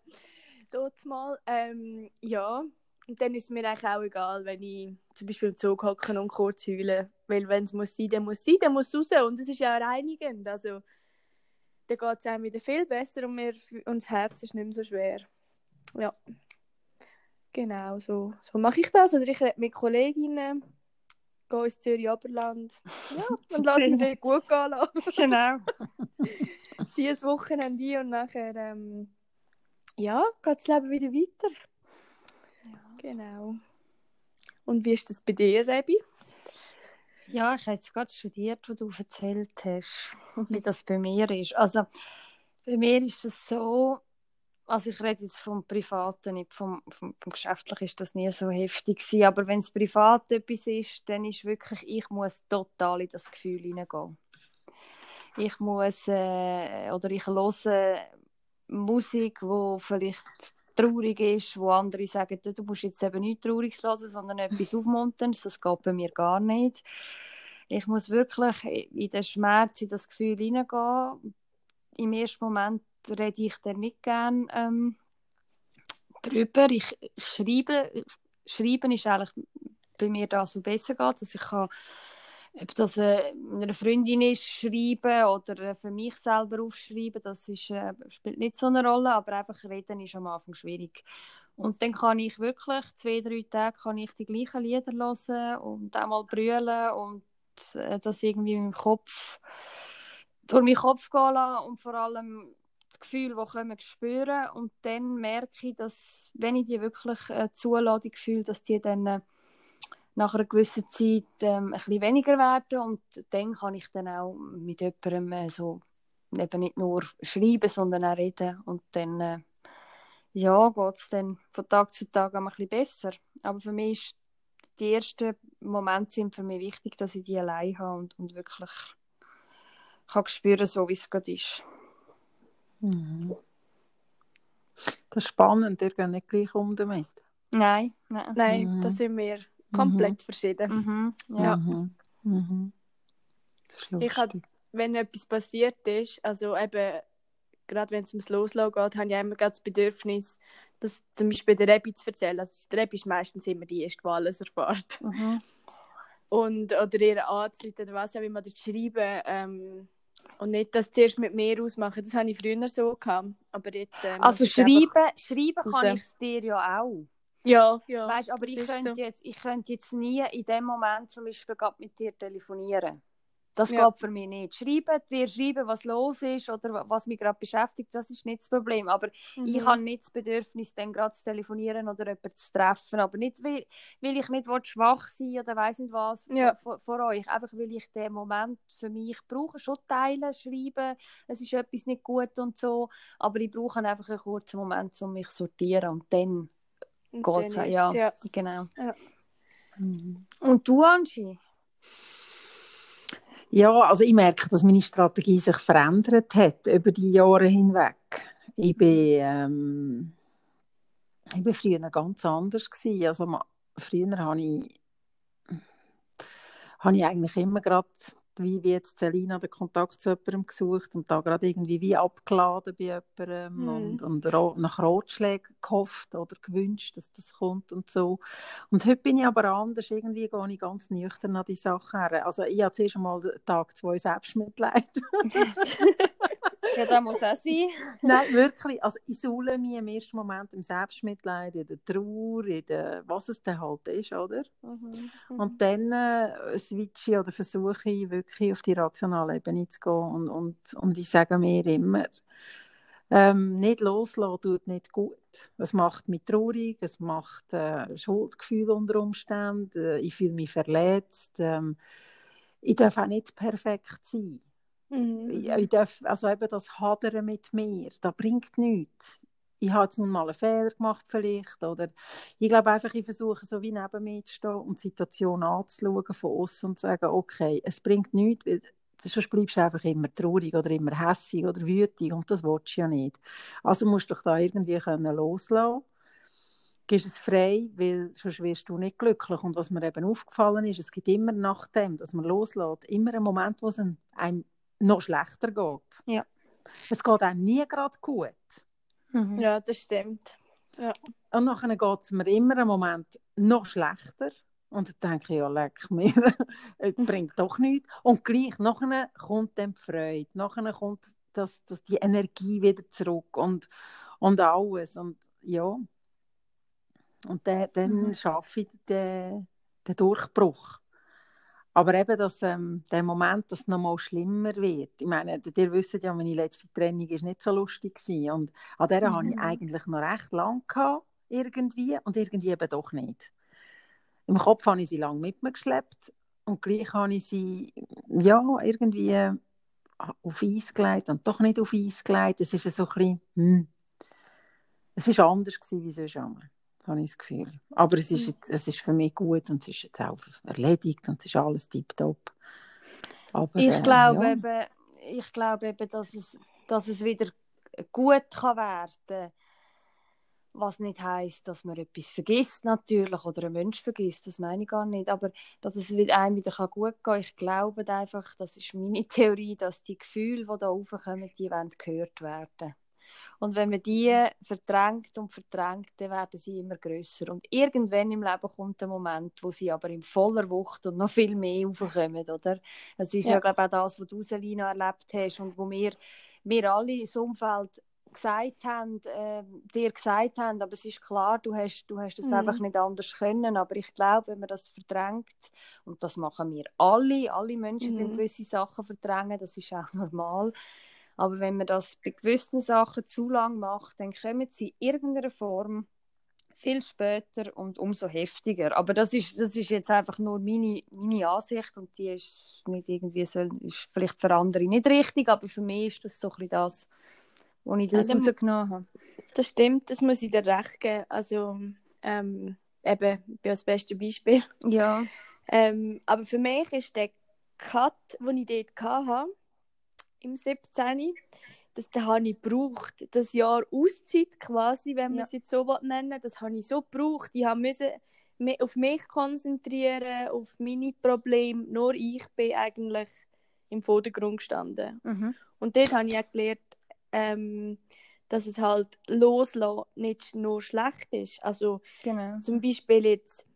Dort mal. Ähm, ja. Und dann ist es mir eigentlich auch egal, wenn ich zum Beispiel im Zug hocke und kurz heule. Weil wenn es muss sein, dann muss es sein, dann muss es raus. Und es ist ja auch reinigend. Also, dann geht es einem wieder viel besser und, wir, und das Herz ist nicht mehr so schwer. Ja. Genau, so, so mache ich das. Oder ich rede mit Kolleginnen, gehe ins Zürich Oberland. Ja, und lasse mir dort gut gehen lassen Genau. ziehe ein Wochenende und nachher ähm, ja, geht das Leben wieder weiter. Genau. Und wie ist das bei dir, Rebi? Ja, ich habe jetzt gerade studiert, was du erzählt hast, wie das bei mir ist. Also, bei mir ist es so, also ich rede jetzt vom Privaten, nicht vom, vom, vom Geschäftlichen ist das nie so heftig gewesen, aber wenn es privat etwas ist, dann ist wirklich, ich muss total in das Gefühl hineingehen. Ich muss, äh, oder ich höre Musik, wo vielleicht traurig ist, wo andere sagen, du musst jetzt eben nicht traurig hören, sondern etwas Aufmunterndes, das geht bei mir gar nicht. Ich muss wirklich in den Schmerz, in das Gefühl hineingehen. Im ersten Moment rede ich dann nicht gerne ähm, drüber. Ich, ich schreibe, schreiben ist eigentlich bei mir da so besser geht, dass ich kann ob das äh, einer Freundin ist, schreiben oder äh, für mich selber aufschreiben, das ist, äh, spielt nicht so eine Rolle, aber einfach reden ist am Anfang schwierig. Und dann kann ich wirklich zwei, drei Tage kann ich die gleichen Lieder hören und einmal brüllen und äh, das irgendwie meinem Kopf durch meinen Kopf gehen lassen und vor allem das Gefühl, das kommen, spüren und dann merke ich, dass wenn ich die wirklich äh, zulasse, die Gefühle, dass die dann äh, nach einer gewissen Zeit ähm, ein bisschen weniger werden und dann kann ich dann auch mit jemandem äh, so eben nicht nur schreiben, sondern auch reden und dann äh, ja, geht es dann von Tag zu Tag ein bisschen besser. Aber für mich ist die ersten Momente sind für mich wichtig, dass ich die allein habe und, und wirklich kann spüren, so wie es gerade ist. Mhm. Das ist spannend, ihr geht nicht gleich um damit. Nein, nein. Nein, mhm. das sind wir komplett verschieden. Mhm. Ja. Mhm. Mhm. Das ich habe, wenn etwas passiert ist, also eben, gerade wenn es ums Loslassen geht, habe ich immer das Bedürfnis, das zum Beispiel der Rebi zu erzählen. Also der Rebi ist meistens immer die erste, die alles erfährt. Mhm. Und, oder ihr anzuleiten oder was auch immer, zu schreiben. Ähm, und nicht das zuerst mit mir ausmachen. Das habe ich früher so gehabt. Aber jetzt, ähm, also schreiben, schreiben kann ich es dir ja auch. Ja, ja. Weißt, aber ich könnte, so. jetzt, ich könnte jetzt nie in dem Moment zum Beispiel mit dir telefonieren. Das ja. geht für mich nicht. Schreiben, dir schreiben, was los ist oder was mich gerade beschäftigt, das ist nicht das Problem. Aber mhm. ich habe nicht das Bedürfnis, dann gerade zu telefonieren oder jemanden zu treffen. Aber nicht, weil, weil ich nicht schwach sein oder weiß nicht was ja. vor, vor, euch. Einfach, weil ich den Moment für mich brauche. Schon teilen, schreiben, es ist etwas nicht gut und so. Aber ich brauche einfach einen kurzen Moment, um mich zu sortieren. Und dann es. Ja, ja, genau. Ja. Mhm. Und du, Angie? Ja, also ich merke, dass meine Strategie sich verändert hat über die Jahre hinweg. Ich bin, ähm, ich bin früher ganz anders gewesen. Also früher habe ich, habe ich eigentlich immer gerade wie, wie jetzt Selina den Kontakt zu jemandem gesucht und da gerade irgendwie wie abgeladen bei jemandem mhm. und, und nach Ratschlägen gehofft oder gewünscht, dass das kommt und so. Und heute bin ich aber anders, irgendwie gehe ich ganz nüchtern an die Sachen her. Also ich habe zuerst mal Tag zwei Selbstmitleid. Ja, das muss auch sein. Nein, wirklich. Also ich suhle mich im ersten Moment im Selbstmitleid, in der Trauer, in der, was es dann halt ist, oder? Mhm. Mhm. Und dann äh, switche oder versuche ich wirklich auf die rationale Ebene zu gehen und, und, und ich sage mir immer, ähm, nicht loslassen tut nicht gut. Es macht mich traurig, es macht äh, Schuldgefühl unter Umständen, äh, ich fühle mich verletzt. Ähm, ich darf auch nicht perfekt sein. Mhm. Ich, darf, also eben das Hadern mit mir, das bringt nichts. Ich habe jetzt nun mal einen Fehler gemacht vielleicht, oder ich glaube einfach, ich versuche so wie neben mir zu stehen und die Situation anzuschauen von außen und zu sagen, okay, es bringt nichts, weil sonst bleibst du einfach immer traurig oder immer hässig oder wütig und das willst du ja nicht. Also musst du dich da irgendwie können loslassen gibst es frei, weil sonst wirst du nicht glücklich. Und was mir eben aufgefallen ist, es gibt immer nach dem, dass man loslässt, immer einen Moment, wo es einem noch schlechter geht. Ja. Es geht einem nie gerade gut. Mhm. Ja, das stimmt. Ja. Und nachher geht es mir immer einen Moment noch schlechter. Und dann denke ich, ja, leck mir, es bringt doch nichts. Und gleich, nachher kommt dann die Freude, nachher kommt das, das, die Energie wieder zurück und, und alles. Und ja, und dann, dann mhm. schaffe ich den, den Durchbruch. Aber eben, dass ähm, der Moment, dass es nochmal schlimmer wird. Ich meine, ihr wisst ja, meine letzte Training ist nicht so lustig war. Und an der mhm. hatte ich eigentlich noch recht lang gehabt, irgendwie und irgendwie eben doch nicht. Im Kopf habe ich sie lange mit mir geschleppt und gleich habe ich sie ja, irgendwie auf Eis gelegt und doch nicht auf Eis gelegt. Es ist so ein bisschen, hm. es ist anders gewesen wie sonst einmal habe ich das Gefühl. Aber es ist, mhm. jetzt, es ist für mich gut und es ist jetzt auch erledigt und es ist alles tiptop. Aber, ich, äh, glaube ja. eben, ich glaube eben, dass es, dass es wieder gut kann werden was nicht heißt, dass man etwas vergisst natürlich oder ein Mensch vergisst, das meine ich gar nicht, aber dass es einem wieder gut gehen kann. Ich glaube einfach, das ist meine Theorie, dass die Gefühle, die da raufkommen, die wollen gehört werden. Und wenn man die verdrängt und verdrängt, dann werden sie immer größer. Und irgendwann im Leben kommt der Moment, wo sie aber in voller Wucht und noch viel mehr aufkommen, oder? Das ist ja, ja glaube ich, auch das, was du, Selina, erlebt hast und wo wir, wir alle ins Umfeld gesagt haben, äh, dir gesagt haben, aber es ist klar, du hast, du hast es mhm. einfach nicht anders können, aber ich glaube, wenn man das verdrängt, und das machen wir alle, alle Menschen, mhm. die gewisse Sachen verdrängen, das ist auch normal, aber wenn man das bei gewissen Sachen zu lang macht, dann kommen sie in irgendeiner Form viel später und umso heftiger. Aber das ist, das ist jetzt einfach nur meine, meine Ansicht und die ist nicht irgendwie so, ist vielleicht für andere nicht richtig, aber für mich ist das so ein bisschen das, was ich daraus ja, rausgenommen habe. Das stimmt, das muss ich dir recht geben. Also ähm, eben, ich bin das beste Beispiel. Ja. Ähm, aber für mich ist der Cut, den ich dort hatte, im 17. Das, das habe ich gebraucht. Das Jahr Auszeit quasi, wenn man ja. es jetzt so nennen das habe ich so gebraucht. Ich musste mich auf mich konzentrieren, auf meine Probleme. Nur ich bin eigentlich im Vordergrund gestanden. Mhm. Und dort habe ich auch gelernt, ähm, dass es halt loslassen nicht nur schlecht ist. Also genau. zum Beispiel jetzt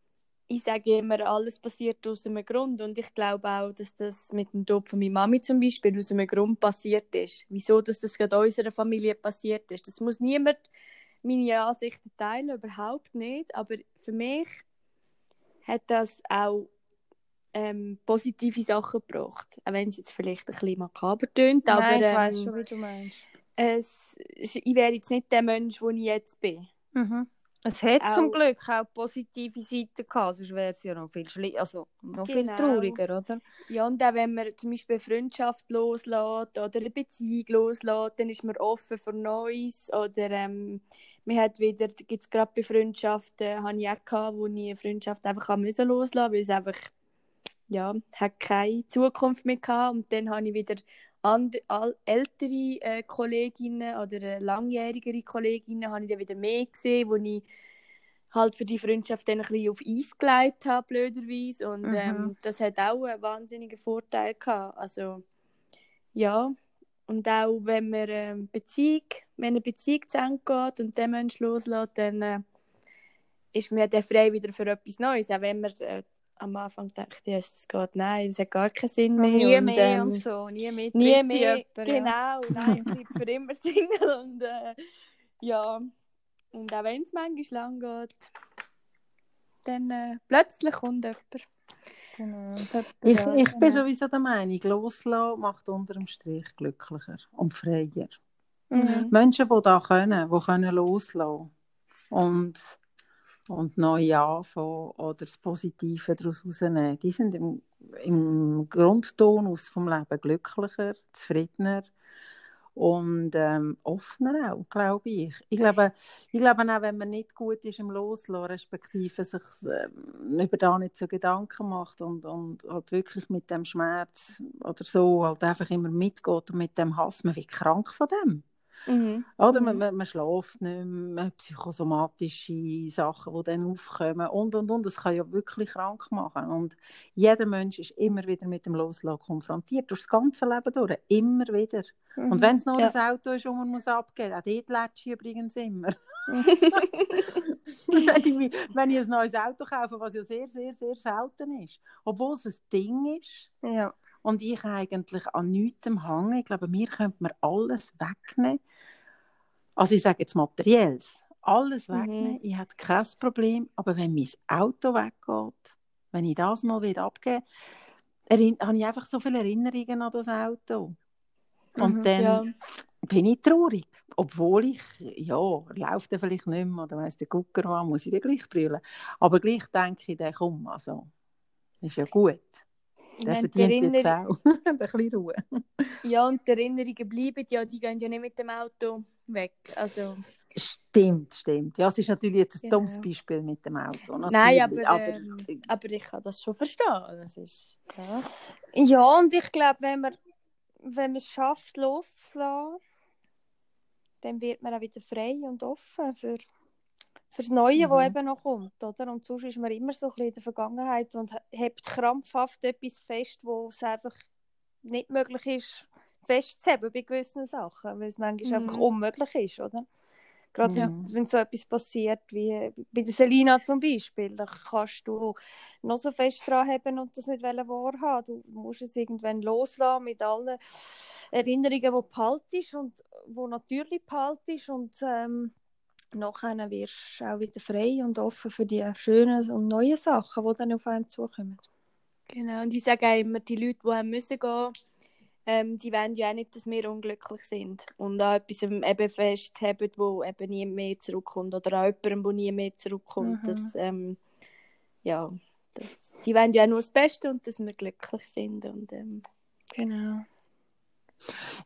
ich sage immer, alles passiert aus einem Grund und ich glaube auch, dass das mit dem Tod von meiner Mami zum Beispiel aus einem Grund passiert ist. Wieso, dass das gerade unserer Familie passiert ist. Das muss niemand meine Ansichten teilen, überhaupt nicht. Aber für mich hat das auch ähm, positive Sachen gebracht. Auch wenn es jetzt vielleicht ein bisschen makaber tönt. Nein, aber, ich ähm, weiß schon, wie du meinst. Es, ich wäre jetzt nicht der Mensch, der ich jetzt bin. Mhm. Es hat auch, zum Glück auch positive Seiten gehabt, sonst wäre es ja noch viel also noch genau. viel trauriger, oder? Ja, und auch wenn man zum Beispiel eine Freundschaft loslässt oder eine Beziehung loslässt, dann ist man offen für Neues oder ähm, man hat wieder, gibt es gerade bei Freundschaften, habe ich auch gehabt, wo ich eine Freundschaft einfach müssen loslassen weil es einfach, ja, hat keine Zukunft mehr gehabt und dann habe ich wieder and, all, ältere äh, Kolleginnen oder äh, langjährigere Kolleginnen habe ich dann wieder mehr gesehen, wo ich halt für die Freundschaft dann ein bisschen auf Eis gelegt habe, blöderweise. Und mhm. ähm, das hat auch einen wahnsinnigen Vorteil gehabt. Also, ja. Und auch wenn man äh, Beziehung, wenn eine Beziehung zu Ende geht und der Mensch loslässt, dann äh, ist man dann frei wieder für etwas Neues. Auch wenn man äh, am Anfang dachte ich, es geht, nein, es hat gar keinen Sinn mehr. Nie und, mehr ähm, und so, nie mehr. Nie mehr, jemanden, genau, ja. nein, ich bleibe für immer Single und äh, ja, und auch wenn es manchmal lang geht, dann äh, plötzlich kommt jemand. Genau. Ich, ich bin sowieso der Meinung, loslassen macht unter dem Strich glücklicher und freier. Mhm. Menschen, die da können, die können loslassen und und neu anfangen oder das Positive daraus herausnehmen. Die sind im, im Grundton aus vom Leben glücklicher, zufriedener und ähm, offener auch, glaube ich. Ich glaube, ich glaube auch, wenn man nicht gut ist im Loslassen, respektive sich ähm, über da nicht so Gedanken macht und, und halt wirklich mit dem Schmerz oder so halt einfach immer mitgeht und mit dem Hass, man wird krank von dem. Mhm. Oder man, mhm. man, man schläft nicht mehr, psychosomatische Sachen, die dann aufkommen und, und, und. Das kann ja wirklich krank machen. Und jeder Mensch ist immer wieder mit dem Loslassen konfrontiert, durch das ganze Leben durch, immer wieder. Mhm. Und wenn es noch ja. ein Auto ist, das man muss abgeben muss, auch dort lätscht übrigens immer. wenn, ich, wenn ich ein neues Auto kaufe, was ja sehr, sehr, sehr selten ist, obwohl es ein Ding ist, ja und ich eigentlich an nichts hänge. Ich glaube, mir könnte man alles wegnehmen. Also ich sage jetzt materielles, alles mhm. wegnehmen. Mhm. Ich habe kein Problem. Aber wenn mein Auto weggeht, wenn ich das mal wieder abgebe, habe ich einfach so viele Erinnerungen an das Auto. Und Mhm, dann ja. bin ich traurig. Obwohl ich, ja, läuft er vielleicht nicht mehr, oder weiss der Gucker was, muss ich dann gleich brüllen. Aber gleich denke ich, der komm, also, ist ja gut. Der verdient jetzt Erinner- auch ein bisschen Ruhe. ja, und die Erinnerungen bleiben ja, die gehen ja nicht mit dem Auto weg. Also, Stimmt, stimmt. Ja, es ist natürlich jetzt ein Genau. dummes Beispiel mit dem Auto. Nein, natürlich, aber, ähm, aber ich kann das schon verstehen. Das ist, ja. Ja, und ich glaube, wenn man, wenn man es schafft, loszulassen, dann wird man auch wieder frei und offen für, für das Neue, Mhm. was eben noch kommt. Oder? Und sonst ist man immer so ein bisschen in der Vergangenheit und hebt krampfhaft etwas fest, wo es einfach nicht möglich ist, festzuheben bei gewissen Sachen, weil es manchmal Mhm. einfach unmöglich ist, oder? Gerade Ja. wenn, so etwas passiert, wie bei der Selina zum Beispiel, da kannst du noch so fest dran haben und das nicht wahrhaben. Du musst es irgendwann loslassen mit allen Erinnerungen, die behaltest und wo natürlich behaltest und ähm, nachher wirst du auch wieder frei und offen für die schönen und neuen Sachen, die dann auf einen zukommen. Genau, und ich sage auch immer, die Leute, die haben müssen gehen, ähm, die wollen ja auch nicht, dass wir unglücklich sind und an etwas eben festhaben, wo eben nie mehr zurückkommt oder an jemandem, wo nie mehr zurückkommt. Mhm. Das, ähm, ja, das, die wollen ja auch nur das Beste und dass wir glücklich sind und ähm, Genau.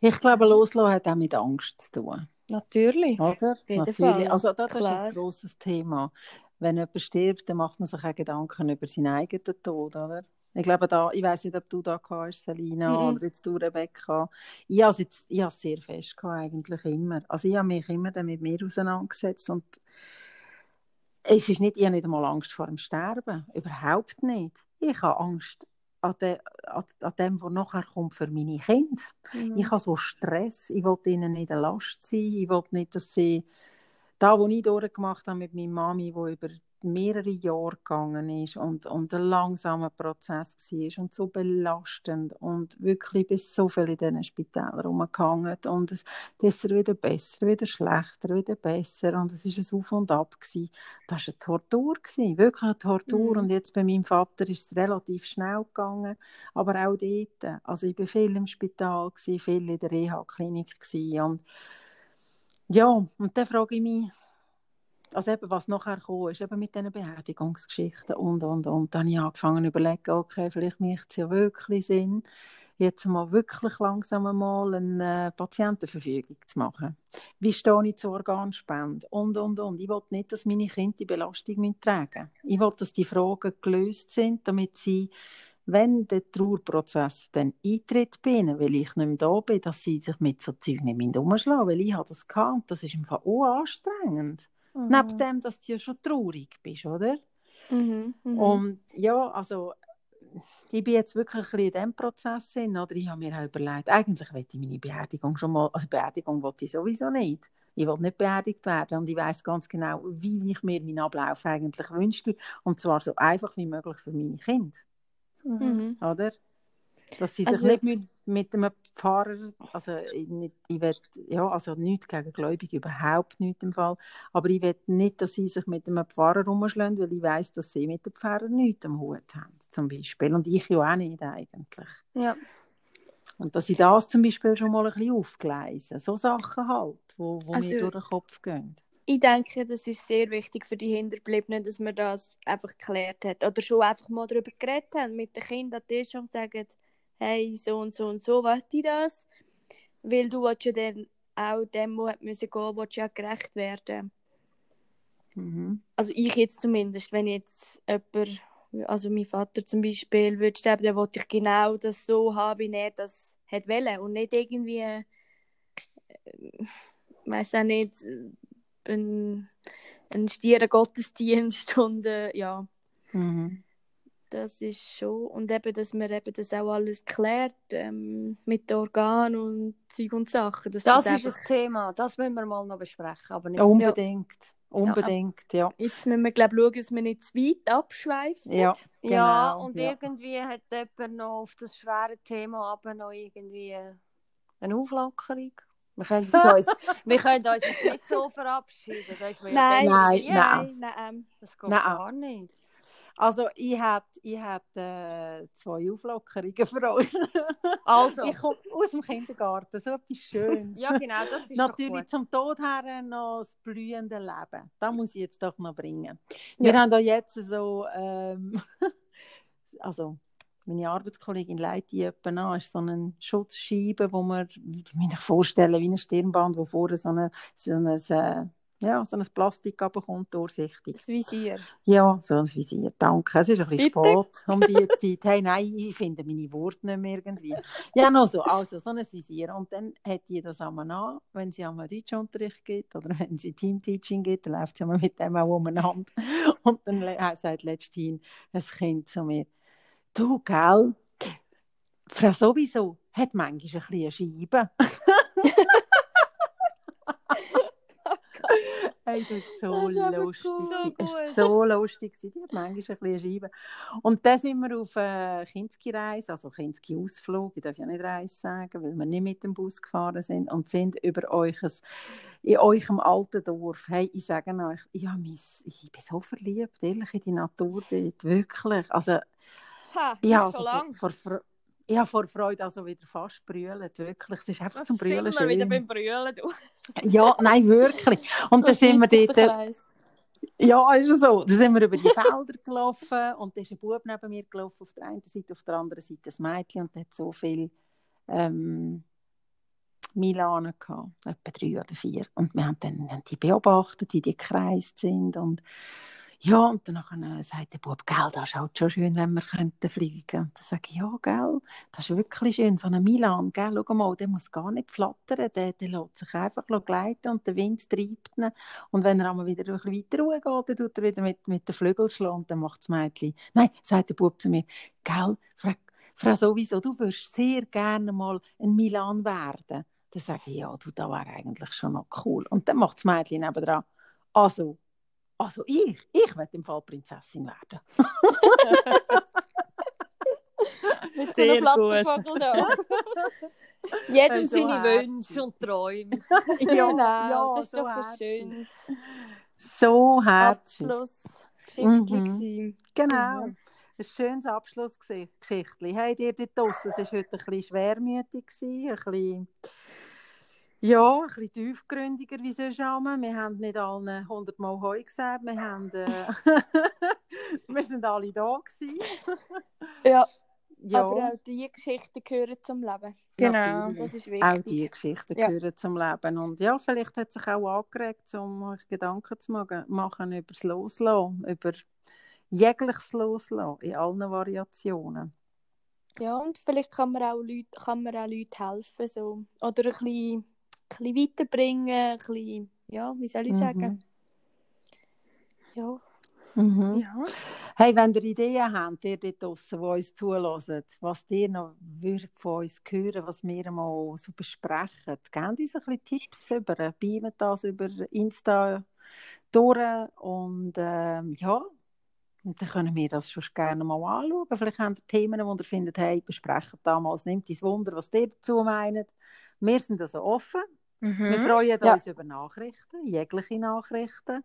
Ich glaube, Loslassen hat auch mit Angst zu tun. Natürlich. Oder? Natürlich. Fall, Also das ist klar. ein grosses Thema. Wenn jemand stirbt, dann macht man sich auch Gedanken über seinen eigenen Tod, oder? Ich glaube, da, ich weiß nicht, ob du da hast, Selina, Mhm. oder jetzt du, Rebecca. Ich habe es sehr fest gehabt, eigentlich immer. Also ich habe mich immer dann mit mir auseinandergesetzt und es ist nicht, ich habe nicht einmal Angst vor dem Sterben. Überhaupt nicht. Ich habe Angst an, de, an, an dem, was nachher kommt für meine Kinder. Mhm. Ich habe so Stress, ich will ihnen nicht eine Last sein, ich will nicht, dass sie da, was ich durchgemacht habe mit meiner Mami, wo über mehrere Jahre gegangen ist und, und ein langsamer Prozess war und so belastend und wirklich bis so viel in diesen Spitälern rumgehangen und es ist wieder besser, wieder schlechter, wieder besser und es ist ein Auf und Ab gewesen. Das war eine Tortur, gewesen, wirklich eine Tortur Mhm. und jetzt bei meinem Vater ist es relativ schnell gegangen, aber auch dort, also ich war viel im Spital, gewesen, viel in der Reha-Klinik und ja, und dann frage ich mich, also eben, was nachher kam, ist eben mit diesen Beerdigungsgeschichten und, und, und. Dann habe ich angefangen zu überlegen, okay, vielleicht macht es ja wirklich Sinn, jetzt mal wirklich langsam mal eine Patientenverfügung zu machen. Wie stehe ich zur Organspende? Und, und, und. Ich will nicht, dass meine Kinder die Belastung tragen müssen. Ich will, dass die Fragen gelöst sind, damit sie, wenn der Trauerprozess dann eintritt bei weil ich nicht mehr da bin, dass sie sich mit so Zeug nicht umschlagen weil ich habe das gehabt das ist im Fall auch anstrengend. Mhm. Neben dem, dass du ja schon traurig bist, oder? Mhm. Mhm. Und ja, also ich bin jetzt wirklich ein in diesem Prozess hin, oder ich habe mir auch überlegt, eigentlich will ich meine Beerdigung schon mal, also Beerdigung wollte ich sowieso nicht. Ich will nicht beerdigt werden und ich weiß ganz genau, wie ich mir meinen Ablauf eigentlich wünschte und zwar so einfach wie möglich für meine Kinder. Mhm. oder? Dass sie Also- sich nicht mit, mit einem Pfarrer, also ich, nicht, ich will, ja, also nichts gegen Gläubige, überhaupt nicht im Fall, aber ich will nicht, dass sie sich mit einem Pfarrer rumschlagen, weil ich weiß, dass sie mit dem Pfarrer nichts am Hut haben, zum Beispiel, und ich ja auch nicht eigentlich. Ja. Und dass ich das zum Beispiel schon mal ein bisschen aufgleise, so Sachen halt, wo, wo Also- mir durch den Kopf gehen. Ich denke, das ist sehr wichtig für die Hinterbliebenen, dass man das einfach geklärt hat. Oder schon einfach mal darüber geredet haben mit den Kindern an Tisch und sagen, hey, so und so und so wollte ich das. Weil du ja dann auch dem, hat müssen gehen, willst ja gerecht werden. Mhm. Also ich jetzt zumindest, wenn jetzt jemand, also mein Vater zum Beispiel, würde sterben, dann wollte ich genau das so haben, wie er das hat wollen. Und nicht irgendwie, äh, weiß auch nicht, äh, ein, ein stieren Gottesdienst und äh, ja, Mhm. Das ist schon. Und eben, dass man eben das auch alles klärt ähm, mit Organen und Zeug und Sachen. Das das, ist einfach, ein Thema, das müssen wir mal noch besprechen. Aber nicht Ja, unbedingt, unbedingt, ja. Jetzt müssen wir, glaube ich, schauen, dass wir nicht zu weit abschweifen. Ja, Ja, genau, und ja. irgendwie hat jemand noch auf das schwere Thema aber noch irgendwie eine Auflockerung. Wir können, uns, wir können uns jetzt nicht so verabschieden. Da ist ja Nein, Nein, nein. nein, nein. Das geht Nein. gar nicht. Also ich hätte ich äh, zwei Auflockerungen für euch. Also. Ich komme aus dem Kindergarten, so etwas Schönes. Ja, genau, das ist Natürlich zum Tod her noch das blühende Leben. Das muss ich jetzt doch noch bringen. Ja. Wir haben da jetzt so, ähm, also meine Arbeitskollegin leitet die etwa an, ist so eine Schutzscheibe, wo man, ich mir vorstellen, wie ein Stirnband, wo vorne so, eine, so, ein, äh, ja, so ein Plastik runterkommt, durchsichtig. Das Visier. Ja, so ein Visier. Danke. Es ist ein bisschen Bitte? spät um diese Zeit. Hey, nein, ich finde meine Worte nicht mehr irgendwie. Ja, noch so. Also, so ein Visier. Und dann hat die das einmal an, wenn sie einmal Deutschunterricht gibt oder wenn sie Teamteaching gibt, dann läuft sie einmal mit dem auch umeinander. Und dann äh, sagt letzthin ein Kind zu mir, du, gell, Frau sowieso hat manchmal ein bisschen eine Scheibe. Hey, das ist so Das lustig. cool. So war so lustig. Die hat manchmal ein bisschen eine Scheibe. Und dann sind wir auf eine Kinski-Reise, also Kinski-Ausflug. Ich darf ja nicht Reise sagen, weil wir nicht mit dem Bus gefahren sind und sind über euch in eurem alten Dorf. Hey, ich sage euch, ich, mich, ich bin so verliebt, ehrlich, in die Natur dort. Wirklich. Also, Ha, so also lang. vor, vor, ich habe vor Freude also wieder fast brüllt. Wirklich. Es ist einfach Was zum Brüllen sind wir wieder schön. beim Brüllen, du? Ja, nein, wirklich. Und dann sind wir dort... Ja, ist es so. Dann sind wir über die Felder gelaufen und da ist ein Bub neben mir gelaufen, auf der einen Seite, auf der anderen Seite ein Mädchen und der hat so viel ähm, Milanen gehabt, etwa drei oder vier. Und wir haben dann haben die beobachtet, wie die gekreist sind und ja, und dann nachher sagt der Bub, gell, das ist halt schon schön, wenn wir könnten fliegen. Und dann sage ich, ja, gell, das ist wirklich schön, so ein Milan, gell, schau mal, der muss gar nicht flattern, der, der lässt sich einfach gleiten und der Wind treibt ihn. Und wenn er einmal wieder ein bisschen weiter hochgeht, dann tut er wieder mit, mit den Flügeln schlagen und dann macht das Mädchen. Nein, sagt der Bub zu mir, gell, Frau, Frau sowieso, du würdest sehr gerne mal ein Milan werden. Dann sage ich, ja, du, das wäre eigentlich schon noch cool. Und dann macht das Mädchen nebendran, also, also ich, ich will im Fall Prinzessin werden. Mit Sehr so einem Flattervogel da. Jedem Hey, so seine herzig. Wünsche und Träume. genau, das ist so doch herzig. schönes So herzig. Abschlussgeschichtchen. Mhm. Genau. Ein schönes Abschlussgeschichtli. Hey, ihr dort draussen, es war heute ein bisschen schwermütig, gewesen, ein bisschen, ja, ein bisschen tiefgründiger wie sonst einmal. Wir haben nicht allen 100 Mal Heu gesagt, wir, haben, äh, wir sind alle da gewesen. Ja, Ja, aber auch diese Geschichten gehören zum Leben. Genau. Das ist Auch wichtig. diese Geschichten Ja. gehören zum Leben. Und ja, vielleicht hat sich auch angeregt, um euch Gedanken zu machen, über das Loslassen, über jegliches Loslassen in allen Variationen. Ja, und vielleicht kann man auch Leute, kann man auch Leuten helfen. So. Oder ein bisschen, bisschen weiterbringen. Ein bisschen, ja, wie soll ich sagen? Ja. Mhm. Ja. Hey, wenn ihr Ideen habt, ihr dort draussen, die uns zulassen, was ihr noch würdet von uns hören was wir mal so besprechen, gebt uns ein bisschen Tipps über, beamt das über Insta durch und ähm, ja, und dann können wir das schon gerne mal anschauen. Vielleicht habt ihr Themen, wo ihr findet, hey, besprechen damals, nimmt uns Wunder, was ihr dazu meint. Wir sind also offen. Wir Mhm. freuen Ja. uns über Nachrichten, jegliche Nachrichten.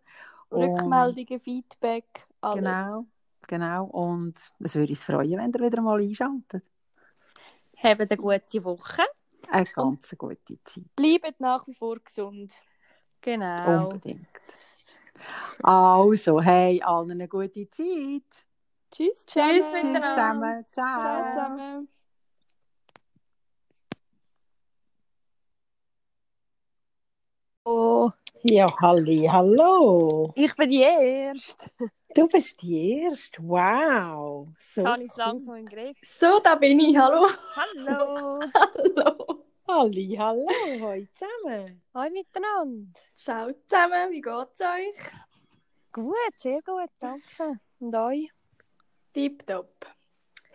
Und- Rückmeldungen, Feedback, alles. Genau, genau. Und es würde uns freuen, wenn ihr wieder mal einschaltet. Habt eine gute Woche. Eine ganz gute Zeit. Bleibt nach wie vor gesund. Genau. Unbedingt. Also, hey, allen eine gute Zeit. Tschüss, Tschüss zusammen. Tschüss miteinander. zusammen. Ciao. Ciao zusammen. Oh, Ja, halli, hallo. ich bin die Erste. Du bist die Erste. Wow. So habe ich es langsam im Griff. So, da bin ich. Hallo. Hallo. Hallo. Halli, hallo. Hoi zusammen. Hallo miteinander. Ciao zusammen. Wie geht's euch? Gut, sehr gut, danke. Und euch? Tipptopp.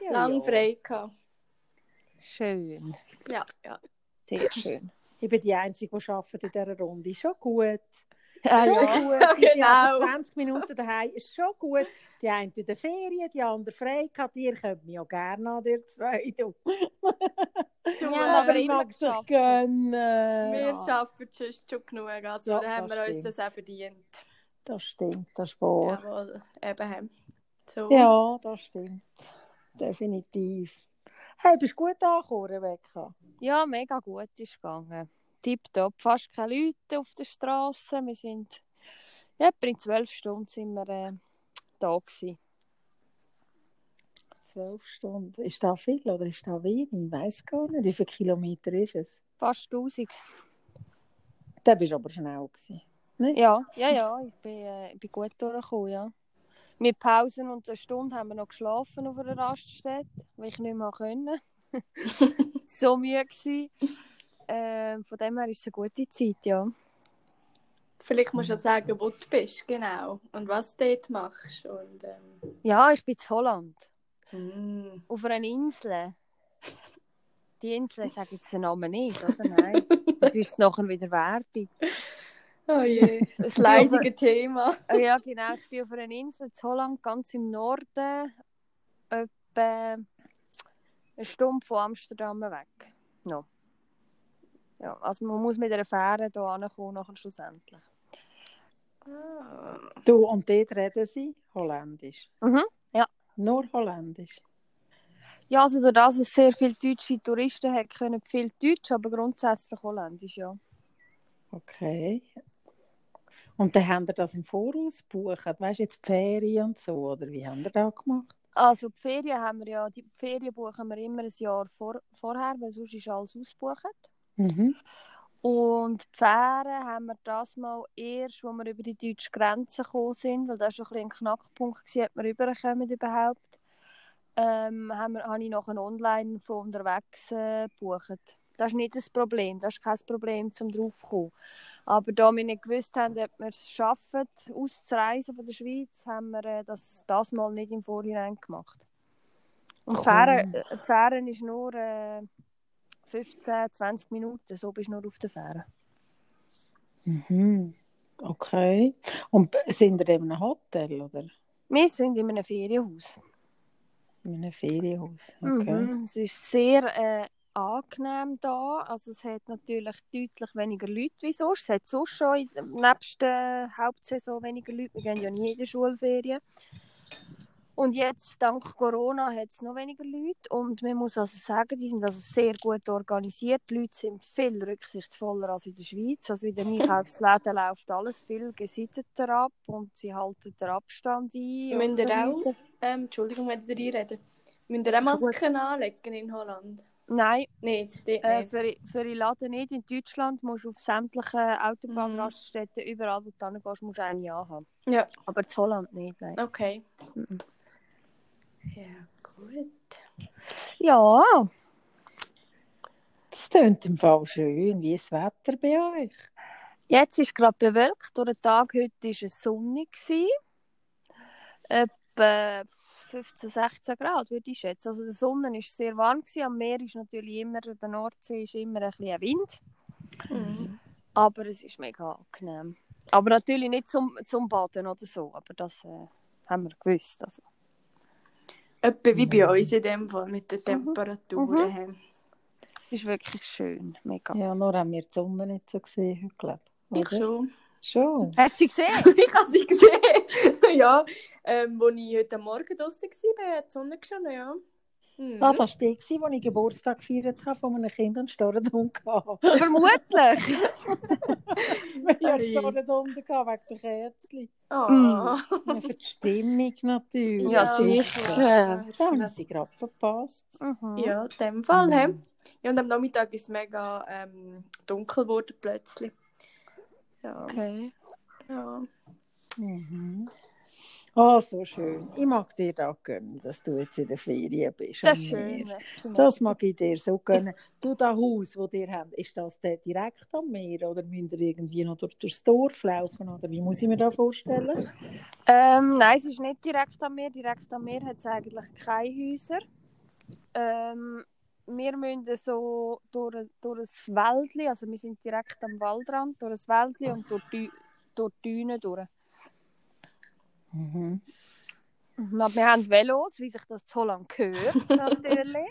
Ja, Lang ja. frei gehabt. Schön. Ja, ja. Sehr schön. Ich bin die Einzige, die arbeitet in dieser Runde. Schon gut. Ah, ja. gut. Ja, genau. also 20 Minuten daheim. Ist schon gut. Die eine in der Ferien, die andere frei gehabt. Ihr könnt mich auch gerne an der zwei. Du. Du, Wir haben Aber ich mag sich geschafft. gönnen. wir Ja, arbeiten sonst schon genug. Also, Ja, da haben wir uns stimmt. das auch verdient. Das stimmt, das ist wahr. Jawohl, eben. So. Ja, das stimmt. Definitiv. Hey, bist du gut angekommen, Rebecca? Ja, mega gut ist gegangen. Tipptopp, fast keine Leute auf der Straße. Wir sind ja, etwa in zwölf Stunden sind wir äh, da gewesen. Zwölf Stunden. Ist das viel oder ist das wenig? Ich weiß gar nicht. Wie viele Kilometer ist es? Fast 1000. Da bist du aber schnell gewesen. Nicht? Ja, ja, ja, ich bin, äh, ich bin gut durchgekommen, ja. Mit Pausen und einer Stunde haben wir noch geschlafen auf einer Raststätte, weil ich nicht mehr konnte. so müde gewesen. Ähm, von dem her ist es eine gute Zeit, ja. Vielleicht musst du ja sagen, wo du bist, genau. Und was du dort machst. Und, ähm, Ja, ich bin in Holland. mm. Auf einer Insel. Die Insel, ich sage jetzt den Namen nicht, oder? Nein. Das ist nachher wieder Werbung. Oh je, das leidige Thema. Äh, Ja, genau. Ich bin auf einer Insel in Holland, ganz im Norden. Etwa eine Stunde von Amsterdam weg. No. Ja, also man muss mit einer Fähre hier ankommen, nachher schlussendlich. Ah. Du, und dort reden sie Holländisch? Mhm, ja. Nur Holländisch? Ja, also durch das es sehr viele deutsche Touristen hat, können viel Deutsch, aber grundsätzlich Holländisch, ja. Okay. Und dann haben ihr das im Voraus gebucht? Weißt du, jetzt die Ferien und so, oder wie haben ihr das gemacht? Also die Ferien haben wir ja, die Ferien buchen wir immer ein Jahr vor, vorher, weil sonst ist alles ausgebucht. Mhm. Und die Fähre haben wir das mal erst, wo wir über die deutsche Grenze gekommen sind, weil das war schon ein, ein Knackpunkt, gewesen, ob wir rüberkommen überhaupt. Ähm, haben wir, habe ich noch online von unterwegs äh, gebucht. Das ist nicht das Problem, das ist kein Problem, zum draufzukommen. Aber da wir nicht gewusst haben, ob wir es schaffen, auszureisen von der Schweiz, haben wir äh, das, das mal nicht im Vorhinein gemacht. Und die Cool. Fähre, äh, die Fähre ist nur äh, 15, 20 Minuten, so bist du nur auf der Fähre. Mhm. Okay. Und sind ihr in einem Hotel oder Wir sind in einem Ferienhaus. in einem Ferienhaus? Okay. Mhm. Es ist sehr äh, angenehm da. Also es hat natürlich deutlich weniger Leute wie sonst. Es hat sonst schon in, der Hauptsaison weniger Leute. Wir gehen ja nie in die Schulferien. Und jetzt, dank Corona, hat es noch weniger Leute. Und man muss also sagen, die sind also sehr gut organisiert. Die Leute sind viel rücksichtsvoller als in der Schweiz. Also in den Einkaufsläden läuft alles viel gesitteter ab und sie halten den Abstand ein. Müsst ihr so auch, ähm, Entschuldigung, wenn ich reinrede, müsst ihr auch. Masken anlegen in Holland? Nein, Nicht, dort Äh, nicht. für, für die Laden nicht. In Deutschland musst du auf sämtlichen Autobahnraststätten, überall wo du hingehst, musst du eine anhaben. Ja, Aber in Holland nicht, nein. okay. Mhm. Ja, gut. Ja, Das klingt im Fall schön. Wie ist das Wetter bei euch? jetzt ist gerade bewölkt. Durch den Tag heute war es sonnig. Etwa 15, 16 Grad, würde ich schätzen. Also die Sonne war sehr warm. Gewesen. Am Meer ist natürlich immer, der Nordsee ist immer ein bisschen Wind. Mhm. Aber es ist mega angenehm. Aber natürlich nicht zum, zum Baden oder so. Aber das äh, haben wir gewusst. Also. Etwa wie bei uns in dem Fall mit den Temperaturen. Mhm. Mhm. Es ist wirklich schön, mega. Ja, nur haben wir die Sonne nicht so gesehen heute, glaube ich. Ich schon. Schon. Hast du sie gesehen? ich habe sie gesehen. ja, ähm, als ich heute Morgen draußen war, hat die Sonne geschonnen, ja. Mhm. Ah, das war die, wo ich Geburtstag gefeiert habe, von einem Kind und Storendund hatte. Vermutlich. Wir. Storendund gehabt wegen der Kerzchen. Oh. Mhm. Ja, für die Stimmung natürlich. Ja, sicher. Da haben sie gerade verpasst. Mhm. Ja, in dem Fall. Mhm. Ja, und am Nachmittag ist es mega ähm, dunkel geworden plötzlich. Ja. Okay. ja. Mhm. Ah, so schön. Ich mag dir da gönnen, dass du jetzt in der Ferien bist. Das am ist schön. Das mag ich dir so gönnen. Du, das Haus, das ihr habt, ist das der direkt am Meer oder müsst ihr irgendwie noch durch das Dorf laufen? Oder wie muss ich mir das vorstellen? Ähm, nein, es ist nicht direkt am Meer. Direkt am Meer hat es eigentlich keine Häuser. Ähm, wir müssen so durch, durch ein Wäldchen, also wir sind direkt am Waldrand, durch ein Wäldchen und durch die, durch die Dünen durch. Mhm. Aber wir haben Velos, wie sich das zu Holland gehört, natürlich.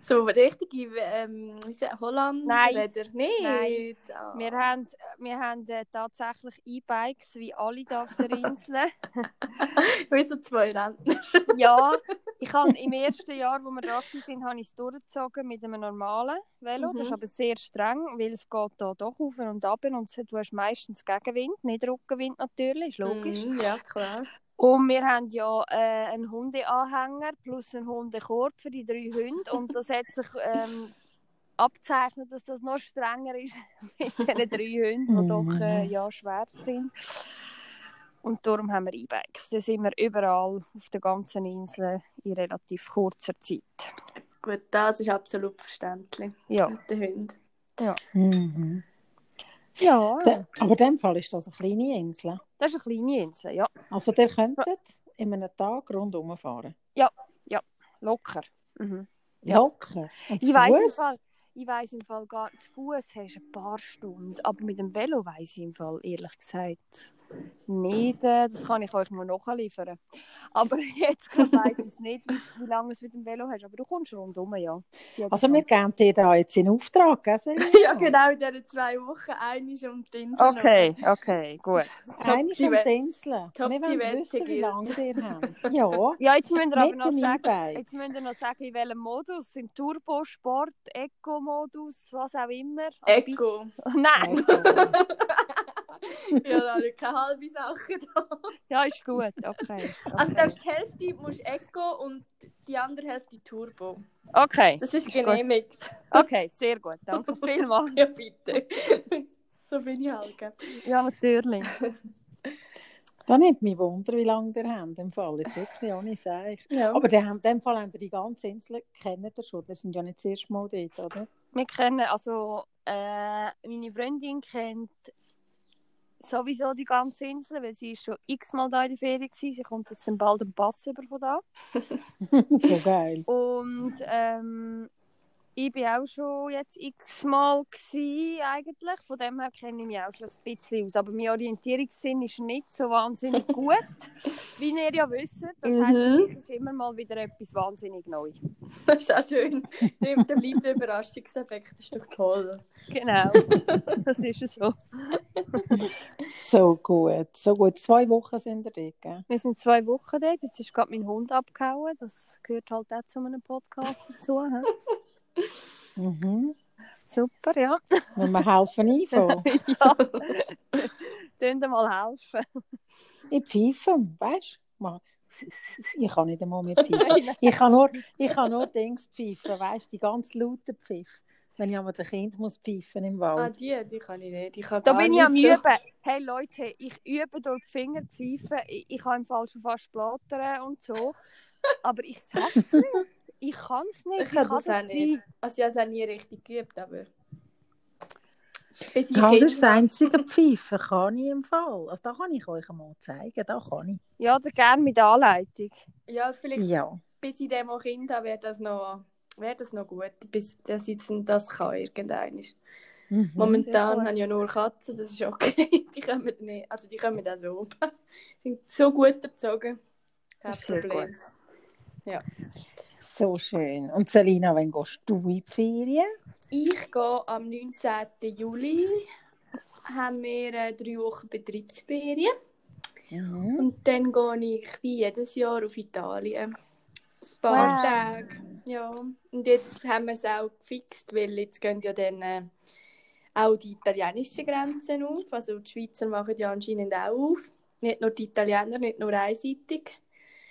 So richtige ähm, Holland Nein. Räder? Nein. Nein. Ah. Wir haben, wir haben äh, tatsächlich E-Bikes, wie alle da auf der Insel. Wie so zwei Rentner. ja, ich habe im ersten Jahr, wo wir da waren, habe ich es durchgezogen mit einem normalen Velo. Das ist Mhm. aber sehr streng, weil es geht da doch auf und ab und du hast meistens Gegenwind, nicht Rückenwind natürlich, ist logisch. Mhm, ja, klar. Und wir haben ja äh, einen Hundeanhänger plus einen Hundekorb für die drei Hunde. Und das hat sich ähm, abzeichnet, dass das noch strenger ist mit diesen drei Hunden, die doch äh, ja, schwer sind. Und darum haben wir E-Bikes. Da sind wir überall auf der ganzen Insel in relativ kurzer Zeit. Gut, das ist absolut verständlich. Ja. Mit den Hunden. Mhm. Ja, De- aber in dem Fall ist das eine kleine Insel. das ist eine kleine Insel, ja. Also ihr könntet in einem Tag rundum fahren. Locker. Mhm. Ja. Locker. Und Ich weiss, im? Fall, ich weiss im Fall gar zu Fuß hast du ein paar Stunden, aber mit dem Velo weiss ich im Fall ehrlich gesagt nicht. äh, Das kann ich euch noch nachliefern. Aber jetzt weiss ich es nicht, wie, wie lange es mit dem Velo hast. Aber du kommst rundum, ja. Also wir geben dir da jetzt in Auftrag, gell? Ja, genau in diesen zwei Wochen. Eine ist um die Insel. Okay, okay, gut. Eine ist um die Insel. Top wir die wollen wissen, wie lange ihr habt. Ja, Ja, jetzt müsst ihr aber noch sagen, jetzt müsst ihr noch sagen, in welchem Modus. Im Turbo, Sport, Eco-Modus, was auch immer. Also Eco. Nein, ja, da habe ich keine halbe Sache da. ja, ist gut, okay. Also okay. du darfst die Hälfte musst Eco und die andere Hälfte Turbo. okay. Das ist Ist gut. genehmigt. Okay, sehr gut. Danke vielmals. Ja, bitte. so bin ich halt. Ja, natürlich. Da nimmt mich Wunder, wie lange ihr habt. Im Fall jetzt wirklich ohne Seich. Ja. Aber in dem Fall ihr die ganze Insel kennt ihr schon. Wir sind ja nicht das erste Mal dort, oder? Wir kennen, also äh, meine Freundin kennt sowieso die ganze Insel, weil sie ist schon x-mal da in der Ferien war. Sie kommt jetzt bald einen Pass über von da. so geil. Und ähm, ich bin auch schon jetzt x-mal eigentlich. Von dem her kenne ich mich auch schon ein bisschen aus. Aber mein Orientierungssinn ist nicht so wahnsinnig gut, wie ihr ja wisst. Das heisst, Mhm. mich ist immer mal wieder etwas wahnsinnig neu. Das ist auch schön. Der, der bleibt der Überraschungseffekt. Das ist doch toll. Genau, das ist so. So gut, so gut. Zwei Wochen sind ihr dort, gell? Wir sind zwei Wochen dort. Jetzt ist gerade mein Hund abgehauen. Das gehört halt auch zu einem Podcast dazu. Mhm. Super, ja. Wenn wir helfen einfangen. ja. Ihr mal helfen? Ich pfeife, weißt du? Ich kann nicht einmal mehr pfeifen. Ich kann nur, ich kann nur Dings pfeifen, weißt du? Die ganz lauten Pfiff. Wenn ich einmal ein Kind muss pfeifen im Ah, Wald. die, die kann ich nicht. Ich kann Da bin ich am. Üben. Hey Leute, ich übe durch die Finger pfeifen. Ich, ich kann im Fall schon fast plattern und so. Aber ich schaffe es nicht. Ich kann es nicht. Ich kann das auch sein. nicht. Also ich habe es auch nie richtig geübt, aber... Das ist das einzige Pfeifen, kann ich im Fall. Also da kann ich euch mal zeigen, da kann ich. Ja, oder gerne mit Anleitung. Ja, vielleicht Ja. bis ich dem auch Kind habe, wäre das noch... Wäre das noch gut, bis dass ich das kann irgendein. Mhm. Momentan gut. habe ich ja nur Katzen, das ist okay. Die kommen nicht, also die kommen auch so. sind so gut erzogen. Kein Das ist sehr Problem. So schön. Und Selina, wann gehst du in die Ferien? Ich gehe am 19. Juli. Haben wir äh, drei Wochen Betriebsferien. Mhm. Und dann gehe ich wie jedes Jahr auf Italien. Ein paar Wow. Tage. Ja. Und jetzt haben wir es auch gefixt, weil jetzt gehen ja dann äh, auch die italienischen Grenzen auf. Also die Schweizer machen ja anscheinend auch auf. Nicht nur die Italiener, nicht nur einseitig.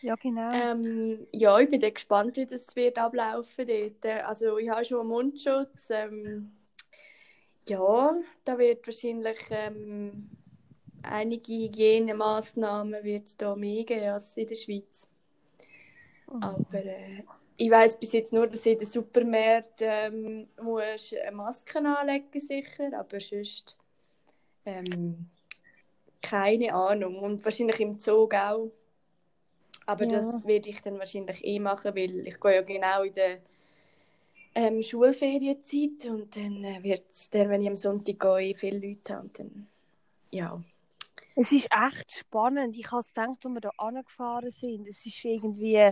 Ja, genau. Ähm, ja, ich bin dann gespannt, wie das wird ablaufen dort. Also ich habe schon einen Mundschutz. Ähm, ja, da wird wahrscheinlich ähm, einige Hygienemaßnahmen wird da mehr geben als in der Schweiz. Oh. Aber äh, ich weiß bis jetzt nur, dass in den Supermärkten ähm, musst eine Maske anlegen sicher, aber sonst ähm, keine Ahnung. Und wahrscheinlich im Zug auch. Aber Ja. das werde ich dann wahrscheinlich eh machen, weil ich gehe ja genau in der ähm, Schulferienzeit und dann äh, wird es, wenn ich am Sonntag gehe, viele Leute haben. Und dann, ja, Es ist echt spannend. Ich habe es gedacht, als wir hier angefahren sind. Es ist irgendwie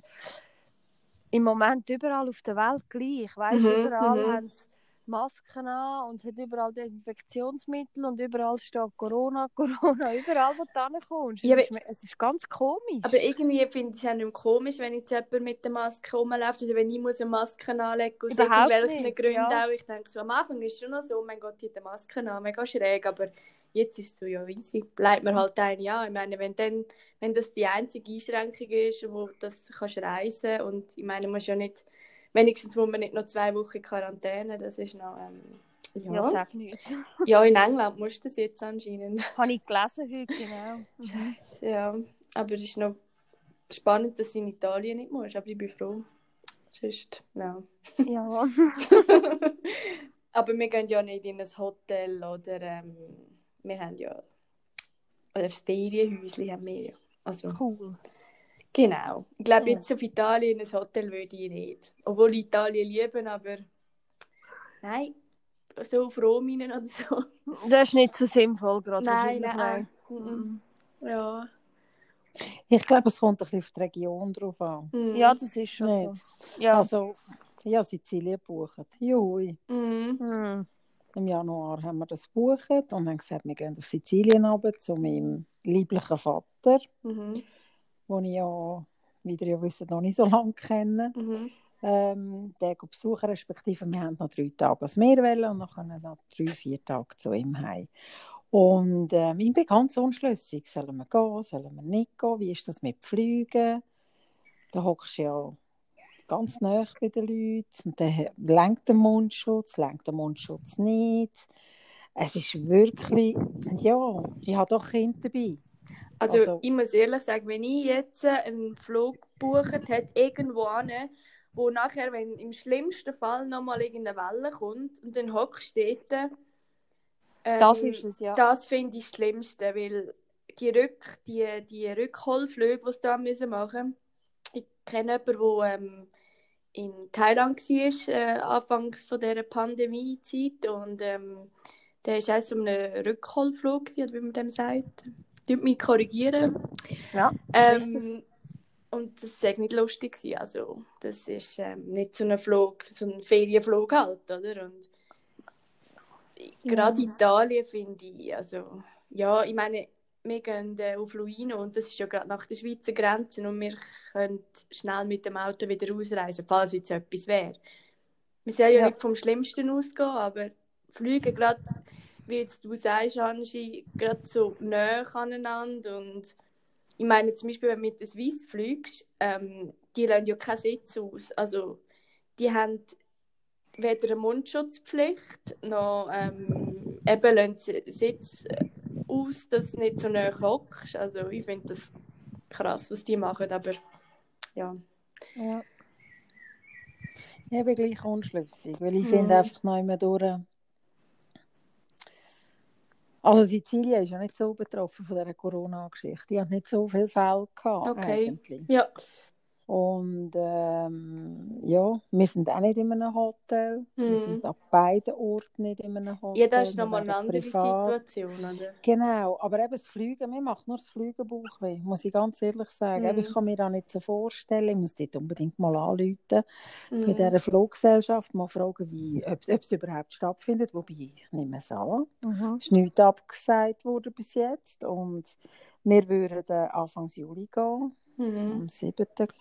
im Moment überall auf der Welt gleich. Weißt, Mhm, überall mhm. haben sie Masken an und es hat überall Desinfektionsmittel und überall steht Corona, Corona, überall, wo du hinkommst. Es, Ja, ist, mir- es ist ganz komisch. Aber irgendwie finde ich es ja komisch, wenn jetzt jemand mit der Maske rumläuft oder wenn ich muss eine Maske anlegen muss, aus Überhaupt irgendwelchen nicht, Gründen ja. auch. Ich denke so, am Anfang ist es schon noch so, oh mein Gott, die hat eine Maske an, mega schräg, aber jetzt ist es ja easy, bleibt mir halt eine an. Ich meine, wenn, dann, wenn das die einzige Einschränkung ist, wo das kannst reisen und ich meine, man muss ja nicht, wenigstens muss man nicht noch zwei Wochen Quarantäne, das ist noch, ähm, ja, ja. sag nicht. ja, in England musst du das jetzt anscheinend. Habe ich gelesen heute, genau. Scheiße, ja. Aber es ist noch spannend, dass du in Italien nicht musst, aber ich bin froh. Sonst, nein. Ja. aber wir gehen ja nicht in ein Hotel oder ähm, wir haben ja oder das Ferienhäuschen haben wir ja. Also, Cool. Genau. Ich glaube, jetzt auf Italien in ein Hotel würde ich nicht. Obwohl ich Italien liebe, aber nein, so auf Rominen oder so. Das ist nicht so sinnvoll gerade. nein, nein. nein. Ja. Ich glaube, es kommt ein bisschen auf die Region drauf an. Mhm. Ja, das ist schon Nicht. so. Ja. Also, ja, Sizilien gebucht. Jui. Mhm. Hm. Im Januar haben wir das gebucht und haben gesagt, wir gehen auf Sizilien runter zu meinem lieblichen Vater, Mhm. Den ich ja, wie ihr ja wisst, noch nicht so lange kenne. Mhm. Ähm, den besuchen, respektive wir haben noch drei Tage als Meer wollen und dann können noch drei, vier Tage zu ihm heim. Und ähm, ich bin ganz unschlüssig. Sollen wir gehen, sollen wir nicht gehen? Wie ist das mit Flügen? Da hockst du ja ganz nah bei den Leuten und dann lenkt der Mundschutz, lenkt der Mundschutz nicht. Es ist wirklich, ja, ich habe doch Kinder dabei. Also, Also- ich muss ehrlich sagen, wenn ich jetzt einen Flug gebucht hätte, irgendwo hin, wo nachher, wenn im schlimmsten Fall nochmal irgendeine Welle kommt und dann hockst du dort, ähm, Das ist es, ja. das finde ich das Schlimmste, weil die, Rück, die, die Rückholflüge, die sie da müssen machen ich kenne jemanden, der ähm, in Thailand war, äh, anfangs von dieser Pandemie-Zeit und ähm, der war eines von einem Rückholflug, wie man dem sagt. Tut mich korrigieren. Ja. Ähm, und das war nicht lustig. Gewesen. Also, das ist ähm, nicht so ein Flug, so ein Ferienflug halt, oder? Und gerade Italien finde ich, also, ja, ich meine, wir gehen äh, auf Luino und das ist ja gerade nach der Schweizer Grenze und wir können schnell mit dem Auto wieder ausreisen, falls jetzt etwas wäre. Wir sollen ja, Ja. nicht vom Schlimmsten ausgehen, aber fliegen gerade, wie jetzt du sagst, Angie, gerade so näher aneinander und ich meine zum Beispiel, wenn du mit der Swiss fliegst, ähm, die lassen ja keinen Sitz aus, also die haben weder eine Mundschutzpflicht, noch ähm, eben lassen Sitz aus, dass du nicht so näher hockst. Also ich finde das krass, was die machen, aber ja. ja. Ich bin gleich unschlüssig, weil ich Mhm. finde einfach noch immer durch. Also Sizilien ist ja nicht so betroffen von dieser Corona-Geschichte. Die hat nicht so viele Fälle gehabt Okay. eigentlich. Ja, Und ähm, ja, wir sind auch nicht in einem Hotel. Wir Mhm. sind an beiden Orten nicht in einem Hotel. ja das ist Wir nochmal eine andere privat. Situation, oder? Genau, aber eben das Fliegen, mir macht nur das Fliegen Bauchweh, muss ich ganz ehrlich sagen. Mhm. Ich kann mir das nicht so vorstellen, ich muss dort unbedingt mal anrufen bei Mhm. dieser Fluggesellschaft, mal fragen, wie, ob, ob es überhaupt stattfindet, wobei ich nehme es an. Mhm. Es ist nichts abgesagt worden bis jetzt und wir würden Anfang Juli gehen, Mhm. am 7. glaub.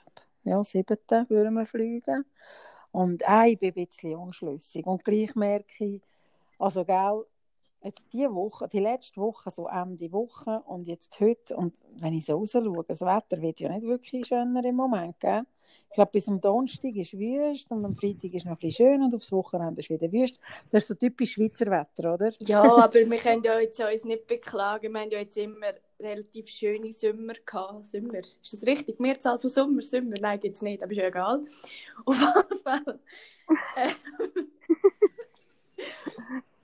Ja, 7. würden wir fliegen. Und äh, ich bin ein bisschen unschlüssig und gleich merke ich, also gell, jetzt die Woche, die letzte Woche, so Ende Woche und jetzt heute, und wenn ich so raus schaue, das Wetter wird ja nicht wirklich schöner im Moment, gell? Ich glaube, bis am Donnerstag ist wüst und am Freitag ist noch ein bisschen schön und aufs Wochenende ist wieder wüst. Das ist so typisch Schweizer Wetter, oder? Ja, aber wir können ja jetzt uns nicht beklagen. Wir haben ja jetzt immer relativ schöne Sommer gehabt. Sommer, ist das richtig? Mehrzahl von Sommer? Sommer? Nein, gibt es nicht, aber ist ja egal. Auf jeden Fall.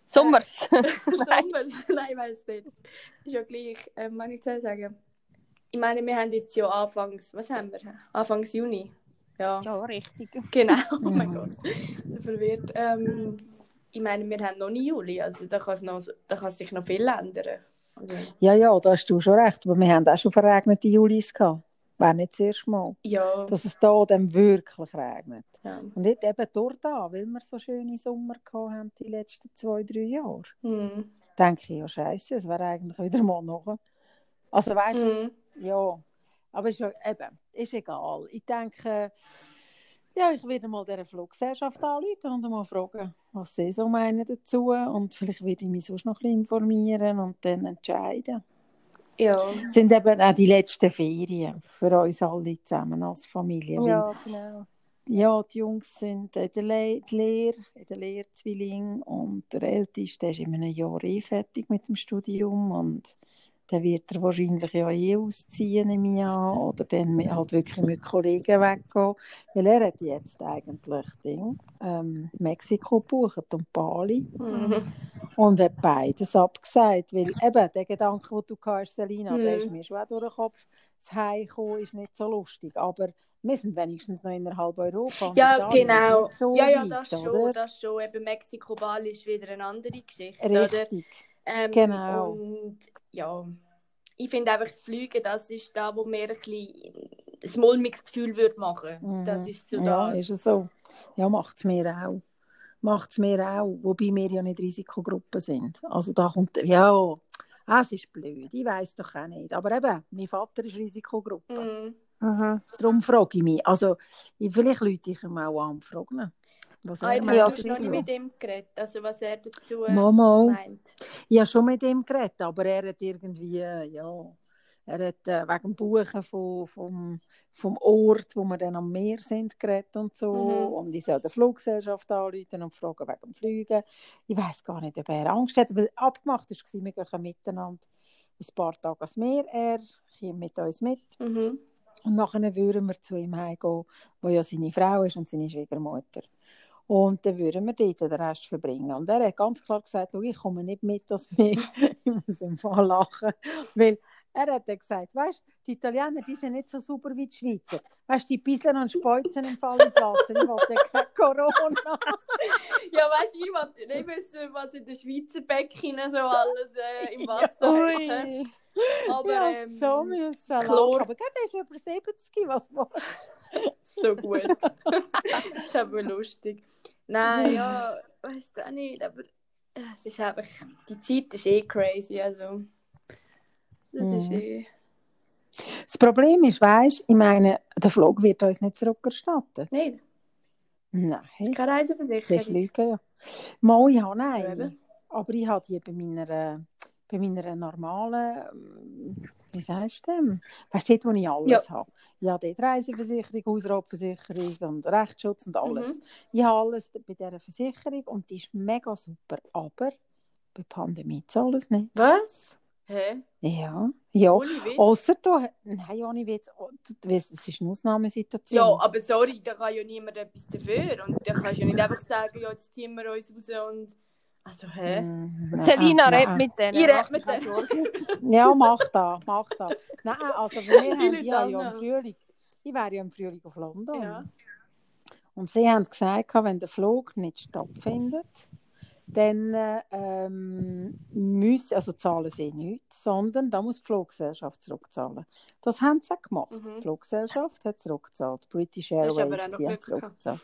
Sommers. Sommer? Nein, ich weiß nicht. Ist ja gleich. Ähm, was ich soll sagen? Ich meine, wir haben jetzt ja Anfangs, was haben wir? Anfangs Juni. Ja, ja, richtig. genau. Oh mein. Gott, so verwirrt. Ähm, ich meine, wir haben noch nie Juli, also da kann, es noch, da kann sich noch viel ändern. Also, Ja, ja, da hast du schon recht. Aber wir haben auch schon verregnete Julis gehabt. Wäre nicht das erste Mal. ja, Dass es da dann wirklich regnet. ja. Und nicht eben dort da, weil wir so schöne Sommer gehabt haben die letzten zwei, drei Jahre. Hm. Denke ich, ja, scheiße, es wäre eigentlich wieder mal noch. Also weißt du, Hm. ja. Aber ist ja eben, ist egal. Ich denke, ja, ich werde mal dieser Fluggesellschaft anrufen und mal fragen, was sie so meinen dazu. Und vielleicht werde ich mich sonst noch ein bisschen informieren und dann entscheiden. Ja. Es sind eben auch die letzten Ferien für uns alle zusammen als Familie. Ja, genau. ja, die Jungs sind in der, Le Lehre, in der Lehre Zwilling und der Älteste der ist in einem Jahr eh fertig mit dem Studium und dann wird er wahrscheinlich ja eh ausziehen im Jahr oder dann halt wirklich mit Kollegen weggehen, weil er hat jetzt eigentlich Ding, ähm, Mexiko gebucht und Bali Mhm. und hat beides abgesagt, weil eben der Gedanke, den du hast, Selina, der Mhm. ist mir schon durch den Kopf, das Heimkommen ist nicht so lustig, aber wir sind wenigstens noch innerhalb Europa. Ja, genau. so ja, ja, weit, das schon, oder? das schon. Eben Mexiko, Bali ist wieder eine andere Geschichte, oder? Ähm, Genau. Und ja, ich finde einfach, das Fliegen, das ist da, wo mir ein bisschen ein mulmiges Gefühl würde machen. Mhm. Das ist so Ja, das. ist es so. Ja, macht es mir auch. Macht es mir auch, wobei wir ja nicht Risikogruppe sind. Also da kommt, ja, es ist blöd, ich weiß doch auch nicht. Aber eben, mein Vater ist Risikogruppe. Mhm. Darum frage ich mich. Also, ich- vielleicht Leute ich ihn auch an und frage was Ah, er ich meint Ja, habe dazu. noch nicht mit ihm geredet, also was er dazu äh, Mama. meint. Ich habe schon mit ihm geredet, aber er hat irgendwie, äh, ja, er hat äh, wegen dem Buchen von, vom, vom Ort, wo wir dann am Meer sind, geredet und so. Mhm. Und ich soll die Fluggesellschaft anrufen und fragen wegen dem Fliegen. Ich weiß gar nicht, ob er Angst hat, weil abgemacht war, wir gehen miteinander ein paar Tage ans Meer. Er kommt mit uns mit. Mhm. Und nachher würden wir zu ihm heimgehen, wo ja seine Frau ist und seine Schwiegermutter. Und dann würden wir dort den Rest verbringen. Und er hat ganz klar gesagt, «Schau, ich komme nicht mit das Meer. ich muss im Fall lachen. Weil er hat dann gesagt, weißt die Italiener, die sind nicht so super wie die Schweizer. Weißt die pisseln und speuzen im Fall ins Wasser. Ich wollte kein Corona. Ja, weißt du, ich wollte nicht wissen, was in den Schweizer Becken so alles äh, im Wasser hat. hä? Ui. Aber ja, ähm, so müssen. Chlor- Aber der ist über 70, was war so gut. das ist aber lustig. Nein, ja, weiß auch nicht, aber äh, es ist einfach, die Zeit ist eh crazy, also das ist Mhm. eh... Das Problem ist, weißt ich meine, der Flug wird uns nicht zurückerstattet. Nein, Nein. ist keine Reiseversicherung. fliegen ja. Mal, ich habe Ja, eine. Aber ich habe die bei meiner, bei meiner normalen, wie sagst du dem? Weißt du, dort, wo ich alles Ja. habe. Ich habe dort Reiseversicherung, Hausratversicherung und Rechtsschutz und alles. Mhm. Ich habe alles bei dieser Versicherung und die ist mega super. Aber bei Pandemie zahlt es nicht. Was? Hä? Ja, ja. Außer du, nein, ohne Witz, oh, du- du weißt, es ist eine Ausnahmesituation. Ja, aber sorry, da kann ja niemand etwas dafür. Und da kannst du ja nicht einfach sagen, ja, jetzt ziehen wir uns raus und... Also, hä? Mm, nein, Selina, nein. red mit denen. Ich rede mit denen. Ja, mach das, mach das. Nein, also wir haben Leute ja, im Frühling, ich wäre ja im Frühling auf London. Ja. Und sie haben gesagt, wenn der Flug nicht stattfindet, dann äh, ähm, müssen, also zahlen sie nichts, sondern da muss die Fluggesellschaft zurückzahlen. Das haben sie auch gemacht. Mhm. Die Fluggesellschaft hat zurückgezahlt. British Airways, die haben Glück gehabt.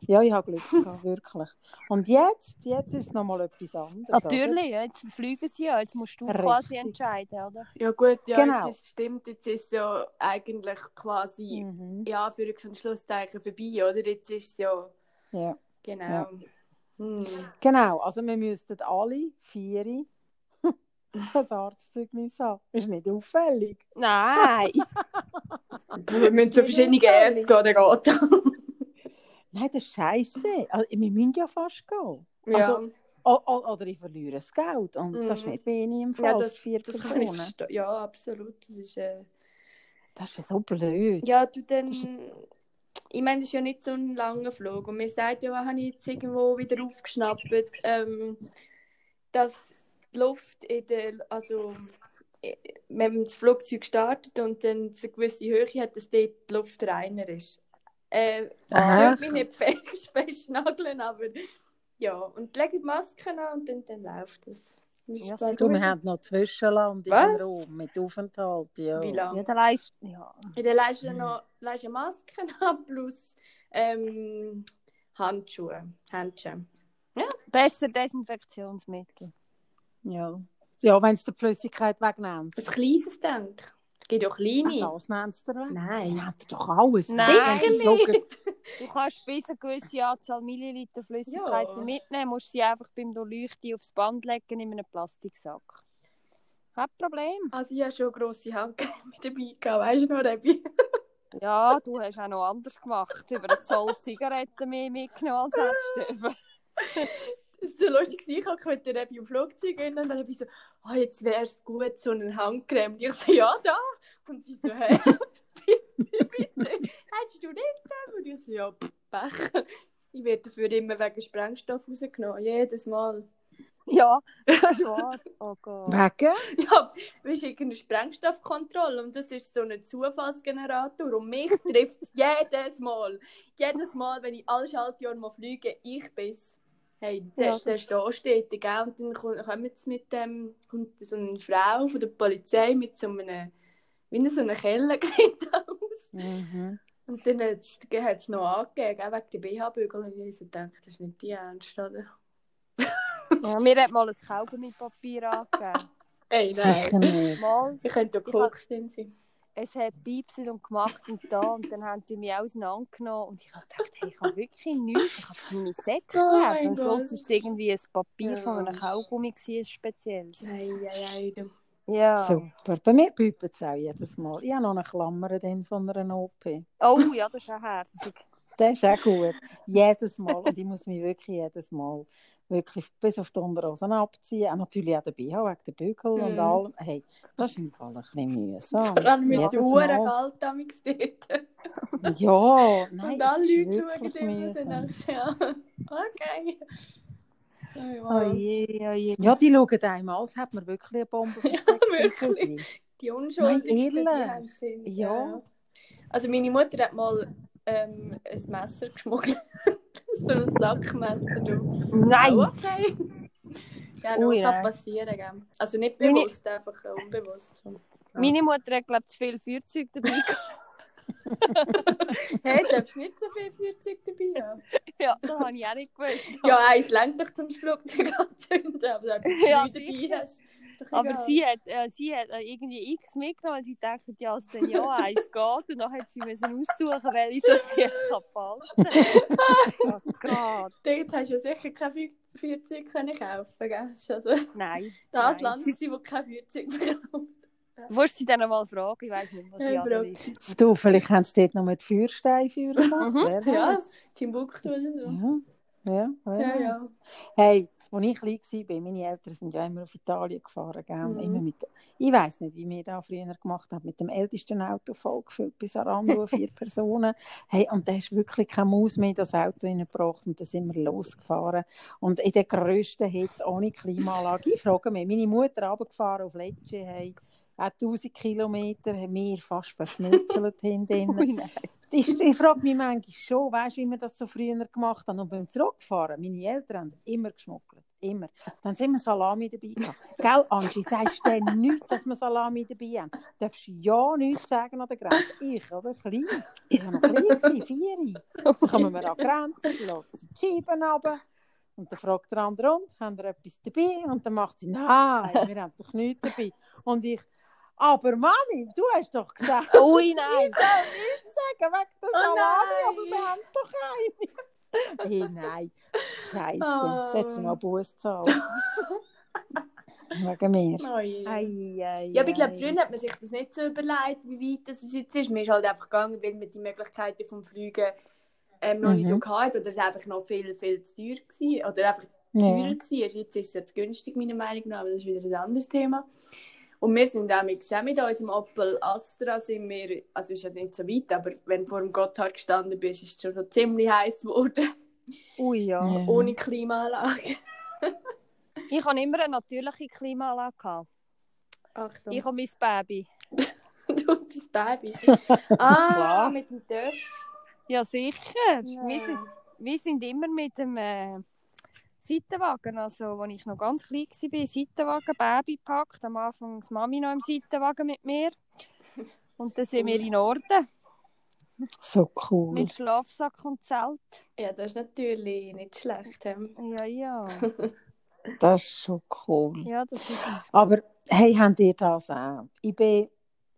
Ja, ich habe Glück gehabt, wirklich. Und jetzt, jetzt ist es nochmal etwas anderes. oder? Natürlich, jetzt fliegen sie ja. Jetzt musst du Richtig. quasi entscheiden, oder? Ja gut, ja, Genau. jetzt ist, stimmt, jetzt ist es ja eigentlich quasi, Mhm. ja, für ein Schlusszeichen vorbei, oder? Jetzt ist es ja, Ja. genau. Ja. Hm. Genau, also wir müssten alle vier ein Arztzeugnis haben. Ist nicht auffällig. Nein! Wir müssen zu verschiedenen Ärzten gehen, dann geht das. Nein, das ist scheiße. Also, wir müssen ja fast gehen. Ja, Also, oder ich verliere das Geld. Und das ist Mhm. nicht wenig im Fall. ja das, vier das Personen. Ja, absolut. Das ist, äh... Das ist ja so blöd. Ja, du dann... Ich meine, das ist ja nicht so ein langer Flug. Und mir sagt ja, habe ich jetzt irgendwo wieder aufgeschnappt, ähm, dass die Luft in der... Also, äh, wenn das Flugzeug startet und dann eine gewisse Höhe hat, dass dort die Luft reiner ist. Äh, ich mich nicht fest- festnageln, aber ja. Und lege die Maske an und dann, dann läuft es. Ja, Du, wir haben noch Zwischenland Was? den Raum mit Aufenthalt. Ja. Wie lange? Ja, dann leist, ja. Ja, dann leist du noch leist du Masken ab plus ähm, Handschuhe. Handschuhe. Besser Desinfektionsmittel. Ja, ja wenn es die Flüssigkeit wegnimmt. Ein kleines Denk. Es gibt ja kleine. Ah, das nennt es dir weg. Nein. Die nennt doch alles. Nein. Du kannst bis eine gewisse Anzahl Milliliter Flüssigkeit Ja. mitnehmen, musst sie einfach beim Durchleuchten aufs Band legen in einem Plastiksack. Kein Problem. Also ich habe schon grosse Handcreme dabei gehabt, weißt du noch, Rebi? Ja, du hast auch noch anders gemacht. Über einen Zoll Zigaretten mehr mitgenommen als Herzstöpfe. Das war so lustig, ich habe mit der Rebi im Flugzeug und dann habe ich so, oh, jetzt wäre es gut, so eine Handcreme. Und ich so, ja, da. Und sie so, hä? bitte, bitte. Hättest du nicht gegeben? Und ich so, ja, pff, Pech. Ich werde dafür immer wegen Sprengstoff rausgenommen, jedes Mal. Ja, das wahr. Oh Gott. Wegen? Ja, du bist irgendeine Sprengstoffkontrolle und das ist so ein Zufallsgenerator und mich trifft es jedes Mal. Jedes Mal, wenn ich alle Schaltjahre mal fliege, ich bin's. Hey, der, Ja, der steht steht, gell? Und dann kommt- sie mit dem, kommt so eine Frau von der Polizei mit so einem, wie so einer Kelle sieht aus. Mhm. Und dann hat es noch angegeben, wegen der BH-Bügel. Und ich so gedacht, das ist nicht die Ernst, oder? Ja, mir hat mal ein Kaugummi-Papier angegeben. Ey, Sicher nein. nicht. Mal, Ich könnte ja drin sein. es hat piepsen und gemacht und da. Und dann haben die mich auseinandergenommen. Und ich habe gedacht, hey, ich habe wirklich nichts. Ich habe meine Säcke Oh gegeben. Am Schluss war es irgendwie ein Papier Ja. von einem Kaugummi, gewesen, ein spezielles. Ei, ei, ei, du. Ja. Super. Bei mir piepen es auch jedes Mal. Ich habe noch eine Klammer dann von einer OP. Oh ja, das ist auch herzig. Das ist auch gut. Jedes Mal. Und ich muss mich wirklich jedes Mal wirklich bis auf die Unterhosen abziehen. Auch natürlich auch den BH wegen der Bügel und Mhm. allem. Hey, das ist im Fall ein bisschen mühsam. Hure Mal. kalt damals dort. Ja, nein, Und alle Leute schauen mühsam. nach. Ja, okay. Oh, Oh wow. je, oh je. Ja, die schauen einmal, als hätte man wirklich eine Bombe versteckt. wirklich. Kügel. Die Unschuldigsten, die Sinn. Ja. Also meine Mutter hat mal ähm, ein Messer geschmuggelt. so ein Sackmesser. Du. Nein! Oh, okay. Ja, no, Ui, kann nein. passieren. Gell? Also nicht Meine- bewusst, einfach äh, unbewusst. Meine Mutter hat, glaube ich, zu viel Feuerzeug dabei gehabt. Hey, du darfst nicht so viel Feuerzeug dabei haben. ja, das habe ich auch nicht gewusst. Ja, eins längt doch zum Flugzeug anzünden, aber wenn du Ja, dabei sicher. hast. Aber egal. sie hat, äh, sie hat äh, irgendwie X mitgenommen, weil sie dachte, ja, es dann ja eins geht. Und dann hat sie müssen aussuchen, welche so sie jetzt kann behalten Oh Gott. Dort hast du ja sicher kein Feu- Feuerzeug können kaufen gell? Das ist Nein. das nein. Land, gewesen, wo kein Feuerzeug verkauft. Willst du sie dann mal fragen? Ich weiß nicht, was sie alle wissen. Du, vielleicht haben sie dort noch mit Feuerstein für gemacht. Mhm. Ja. Timbuktu oder so. Ja, ja, Ja. Hey, als ich klein war, meine Eltern sind ja immer auf Italien gefahren. Gell? Mhm. Immer mit, ich weiß nicht, wie wir das früher gemacht haben, mit dem ältesten Auto vollgefüllt bis an Rando, vier Personen. Hey, und da hast wirklich keine Maus mehr in das Auto reingebracht und dann sind wir losgefahren. Und in den grössten Hitze ohne Klimaanlage. Ich frage mich, meine Mutter runtergefahren auf Lecce, hey, auch 1000 Kilometer, haben wir fast verschmutzelt hinten. Ich, ich frage mich manchmal schon, weißt wie wir das so früher gemacht haben. Und beim Zurückfahren, meine Eltern haben immer geschmuggelt. Immer. Dann sind wir Salami dabei gehabt. Gell, Angie, sagst du denn nichts, dass wir Salami dabei haben? Darfst du ja nichts sagen an der Grenze? Ich, oder? Klein. Ich war noch klein, gewesen, vier. Dann kommen wir an die Grenze, lassen die Scheiben runter. Und dann fragt der andere, und, haben wir etwas dabei? Und dann macht sie, nein, wir haben doch nichts dabei. Und ich, aber Mami, du hast doch gesagt, Ui, nein. ich soll nichts sagen wegen der Oh Salami, aber nein. wir haben doch keine. Hey, nein, Scheiße. Oh. Da hat sie noch Bus zahlen. Wegen mir. Oh je. Ei, ei, Ja, aber ich glaube, früher hat man sich das nicht so überlegt, wie weit das jetzt ist. Man ist halt einfach gegangen, weil man die Möglichkeiten vom Fliegen ähm, noch nicht so Mhm. hatte oder es einfach noch viel, viel zu teuer war oder einfach Ja. teurer war. Jetzt ist es jetzt günstig, meiner Meinung nach, aber das ist wieder ein anderes Thema. Und wir sind auch mit, auch mit unserem Opel Astra, sind wir, also ist ja nicht so weit, aber wenn du vor dem Gotthard gestanden bist, ist es schon, schon ziemlich heiß geworden, Ui, ja. Ja. ohne Klimaanlage. Ich habe immer eine natürliche Klimaanlage. gehabt. Achtung. Ich habe mein Baby. du, das Baby. Ah, Klar. mit dem Dörf. Ja, sicher. Wir sind, wir sind immer mit dem äh, Seitenwagen, also als ich noch ganz klein war, Seitenwagen, Baby gepackt, am Anfang die Mami noch im Seitenwagen mit mir. Und dann sind wir in Norden. So cool. Mit Schlafsack und Zelt. Ja, das ist natürlich nicht schlecht. Ja, ja. das ist schon cool. Ja, das ist... Aber hey, habt ihr das auch? Ich bin,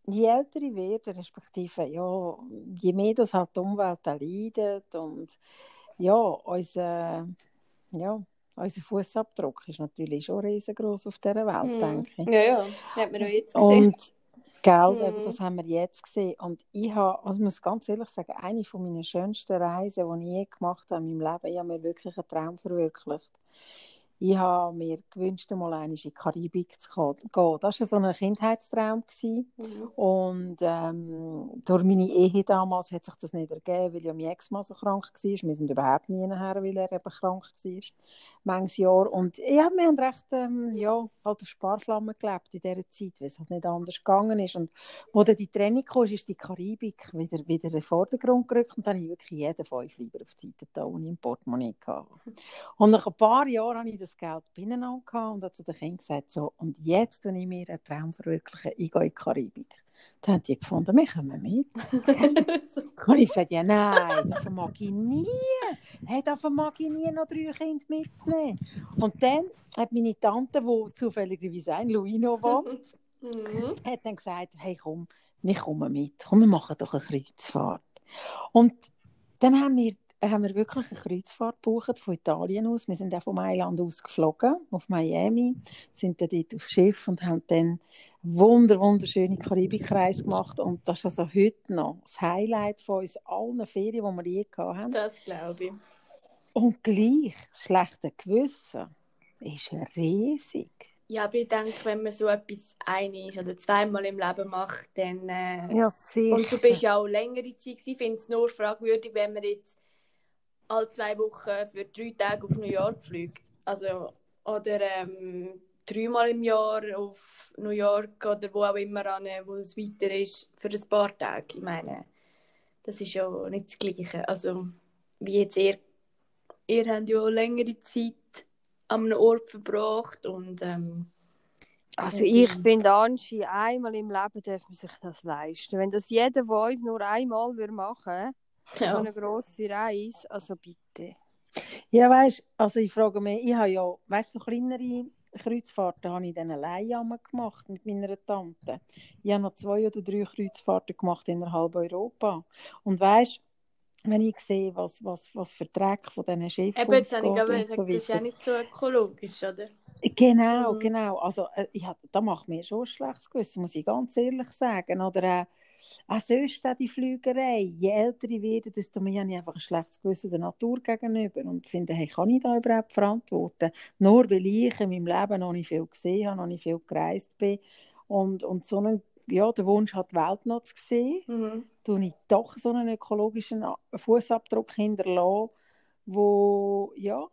je älter ich werde, respektive, ja, je mehr das halt die Umwelt leidet und ja, unser, ja, unser Fußabdruck ist natürlich schon riesengroß auf dieser Welt, Mhm. denke ich. Ja, ja, hat man auch jetzt gesehen. Und gell, Mhm. eben, das haben wir jetzt gesehen. Und ich habe, also ich muss ganz ehrlich sagen, eine von meiner schönsten Reisen, die ich je gemacht habe in meinem Leben, ich habe mir wirklich einen Traum verwirklicht. Ich habe mir gewünscht, mal einmal in die Karibik zu gehen. Das war so ein Kindheitstraum. Gewesen. Mhm. Und ähm, durch meine Ehe damals hat sich das nicht ergeben, weil ja mein Ex-Mann so krank war. Wir sind überhaupt nie nachher, weil er eben krank war. Manches Jahr. Und ja, wir haben recht ähm, ja, halt auf Sparflammen gelebt in dieser Zeit, weil es halt nicht anders gegangen ist. Und wo dann die Trennung kam, ist die Karibik wieder, wieder in den Vordergrund gerückt. Und dann habe ich wirklich jeden fünf lieber auf die Seite da, ich im Portemonnaie hatte. Und nach ein paar Jahren habe ich das Geld beieinander gehabt und habe zu den Kindern gesagt, so, und jetzt tue ich mir einen Traum verwirklichen, ich gehe in die Karibik. Dann haben die gefunden, wir kommen mit. Und ich sagte, ja nein, davon mag ich nie. Hey, davon mag ich nie noch drei Kinder mitnehmen. Und dann hat meine Tante, die zufälligerweise in Luino wohnt, Mhm. hat dann gesagt, hey komm, wir kommen mit, komm, wir machen doch eine Kreuzfahrt. Und dann haben wir, haben wir wirklich eine Kreuzfahrt gebucht von Italien aus. Wir sind auch von Mailand aus geflogen, auf Miami, sind dann dort aufs Schiff und haben dann wunder, wunderschöne Karibikreise gemacht. Und das ist also heute noch das Highlight von uns allen Ferien, die wir je gehabt haben. Das glaube ich. Und gleich, das schlechte Gewissen ist riesig. Ja, aber ich denke, wenn man so etwas ist, also zweimal im Leben macht, dann. Äh, Ja, sicher. und du bist ja auch längere Zeit gewesen. Ich finde es nur fragwürdig, wenn man jetzt alle zwei Wochen für drei Tage auf New York fliegt. Also, oder ähm, dreimal im Jahr auf New York oder wo auch immer an, wo es weiter ist, für ein paar Tage. Ich meine, das ist ja nicht das Gleiche. Also, wie jetzt ihr, ihr habt ja längere Zeit an einem Ort verbracht und ähm, Also ich finde, Anski, einmal im Leben darf man sich das leisten. Wenn das jeder von uns nur einmal würde machen so ja. eine grosse Reise, also bitte. Ja, weißt also ich frage mich, ich habe ja, weißt so kleinere Kreuzfahrten habe ich dann alleine einmal gemacht mit meiner Tante. Ich habe noch zwei oder drei Kreuzfahrten gemacht innerhalb Europa. Und weißt wenn ich sehe, was, was, was für Dreck von diesen Schiffen Eben, jetzt habe ich ausgeht gerade und gesagt, so das ist ja nicht so ökologisch, oder? Genau, Mhm. genau. Also, äh, ich da macht mir schon ein schlechtes Gewissen, muss ich ganz ehrlich sagen. Oder äh, auch sonst auch die Flügerei. Je älter ich werde, desto mehr habe ich einfach ein schlechtes Gewissen der Natur gegenüber und finde, hey, kann ich da überhaupt verantworten? Nur weil ich in meinem Leben noch nicht viel gesehen habe, noch nicht viel gereist bin und, und so einen, ja, der Wunsch hat, die Welt noch zu sehen, Mhm. tue ich doch so einen ökologischen Fußabdruck hinterlassen, wo, ja,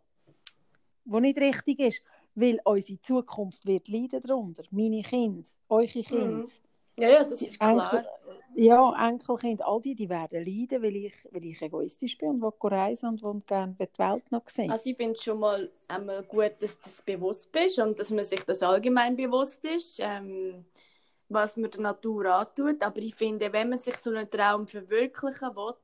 wo nicht richtig ist. Weil unsere Zukunft wird leiden darunter. Meine Kinder, eure Kinder, Mhm. Ja, ja, das ist klar. Enkel, ja, Enkelkinder, all die, die werden leiden, weil ich, weil ich egoistisch bin und will reisen und will gerne die Welt noch sehen. Also ich finde schon mal einmal gut, dass du das bewusst bist und dass man sich das allgemein bewusst ist, ähm, was man der Natur antut. Aber ich finde, wenn man sich so einen Traum verwirklichen will,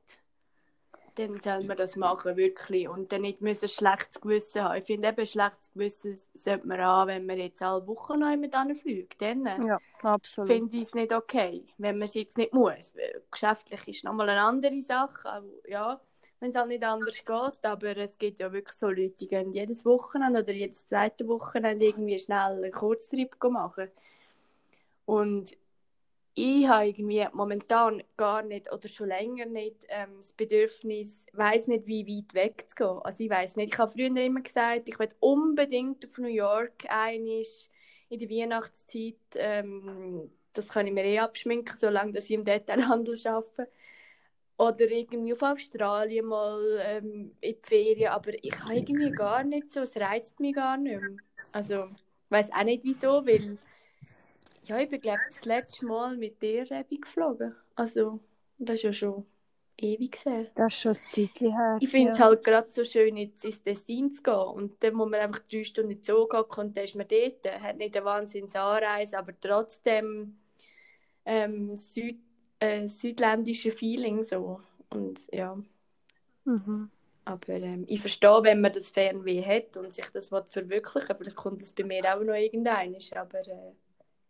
dann soll man das machen, wirklich. Und dann nicht müssen schlechtes Gewissen haben. Ich finde eben, schlechtes Gewissen sollte man haben, wenn man jetzt alle Wochen noch mit fliegt. Dann Ja, absolut. finde ich es nicht okay, wenn man es jetzt nicht muss. Geschäftlich ist nochmal eine andere Sache, aber ja, wenn es halt nicht anders geht. Aber es gibt ja wirklich so Leute, die gehen jedes Wochenende oder jedes zweite Wochenende irgendwie schnell einen Kurztrip machen. Und ich habe irgendwie momentan gar nicht oder schon länger nicht ähm, das Bedürfnis, weiß nicht, wie weit weg zu gehen. Also ich weiß nicht. Ich habe früher immer gesagt, ich will unbedingt auf New York einig in der Weihnachtszeit. Ähm, das kann ich mir eh abschminken, solange dass ich im Detailhandel arbeite. Oder irgendwie auf Australien mal ähm, in die Ferien. Aber ich habe irgendwie gar nicht so, es reizt mich gar nicht mehr. Also, ich weiß auch nicht wieso, weil ja, ich bin glaube das letzte Mal mit der Rebi geflogen. Also, das ist ja schon ewig her. Das ist schon ein Zeitchen her. Ich finde es ja. halt gerade so schön, jetzt ins Tessin zu gehen. Und dann, wo man einfach drei Stunden in den Zoo gehen konnte, ist man dort. Hat nicht eine Wahnsinnsanreise, aber trotzdem ähm, Süd, äh, südländische Feeling so. Und ja, Mhm. aber ähm, ich verstehe, wenn man das Fernweh hat und sich das will verwirklichen Vielleicht kommt das bei mir auch noch irgendein. Aber äh,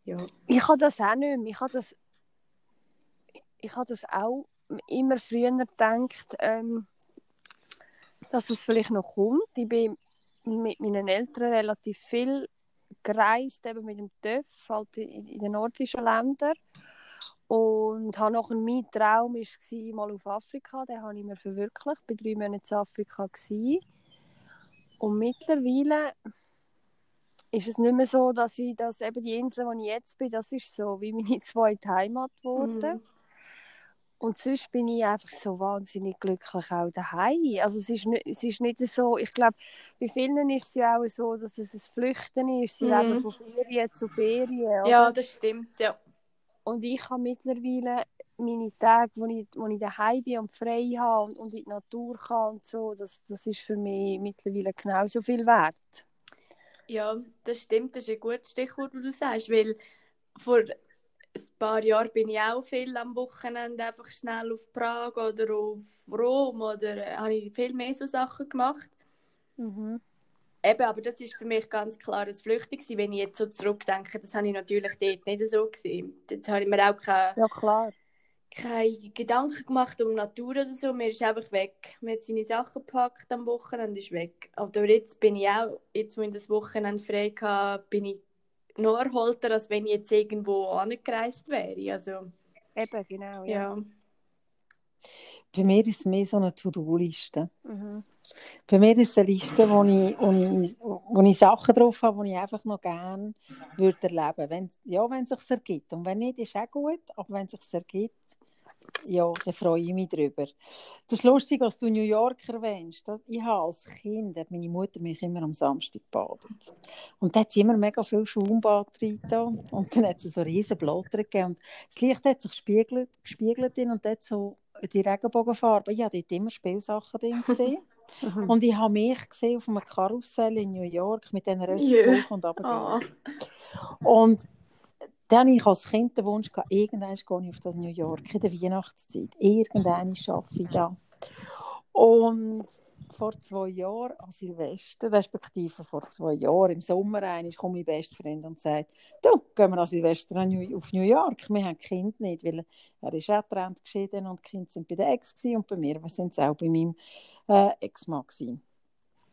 ja. Ich habe das auch nicht mehr. Ich habe das, ich habe das auch immer früher gedacht, ähm, dass es vielleicht noch kommt. Ich bin mit meinen Eltern relativ viel gereist, eben mit dem TÜV, halt in, in den nordischen Ländern. Und habe nachher mein Traum war, mal auf Afrika. Den habe ich mir verwirklicht. Ich war drei Monate in Afrika. Und mittlerweile ist es nicht mehr so, dass ich dass eben die Insel, wo ich jetzt bin, das ist so wie meine zweite Heimat geworden. Mhm. Und sonst bin ich einfach so wahnsinnig glücklich auch daheim. Also es ist nicht, es ist nicht so, ich glaube, bei vielen ist es ja auch so, dass es ein Flüchten ist. Sie Mhm. leben von Ferien zu Ferien. Oder? ja, das stimmt. Ja. Und ich habe mittlerweile meine Tage, wo ich, wo ich daheim bin und frei habe und, und in die Natur kann und so, das, das ist für mich mittlerweile genauso viel wert. Ja, das stimmt, das ist ein gutes Stichwort, was du sagst, weil vor ein paar Jahren bin ich auch viel am Wochenende einfach schnell auf Prag oder auf Rom oder äh, habe ich viel mehr so Sachen gemacht. Mhm. Eben, aber das ist für mich ganz klar ein gewesen. Wenn ich jetzt so zurückdenke, das habe ich natürlich dort nicht so gesehen. Dort habe ich mir auch keine, Ja, klar. Keine Gedanken gemacht um Natur oder so. Mir ist einfach weg. Man hat seine Sachen gepackt am Wochenende, ist weg. Aber jetzt bin ich auch, jetzt wo ich das Wochenende frei hatte, bin ich noch erholter, als wenn ich jetzt irgendwo angereist wäre. Also, Eben, genau. Ja. ja. Bei mir ist es mehr so eine To-Do-Liste. Mhm. Bei mir ist es eine Liste, wo ich, wo ich, wo ich Sachen drauf habe, die ich einfach noch gerne würde erleben wenn, Ja, wenn es sich ergibt. Und wenn nicht, ist auch gut. Aber wenn es sich ergibt, ja, dann freue ich mich darüber. Das ist lustig, was du New York erwähnst. Ich habe als Kind, hat meine Mutter mich immer am Samstag gebadet. Und da hat sie immer mega viel Schaumbad rein getan. Und dann hat es so riesen Blätter gegeben. Und das Licht hat sich gespiegelt, gespiegelt in und dort so die Regenbogenfarbe. Ich habe dort immer Spielsachen drin gesehen. Und ich habe mich gesehen auf einem Karussell in New York mit diesen Rösten auf und runter. Ah. Und dann hatte ich als Kind den Wunsch, gehabt, irgendwann gehe ich auf das New York in der Weihnachtszeit. Irgendwann arbeite ich da. Und vor zwei Jahren an Silvester, respektive vor zwei Jahren im Sommer einmal, kommt mein bester Freund und sagt, du, gehen wir an Silvester auf New York. Wir haben Kind nicht, weil er ist auch getrennt geschieden und die Kinder sind bei der Ex und bei mir sind es auch bei meinem äh, Ex-Mann.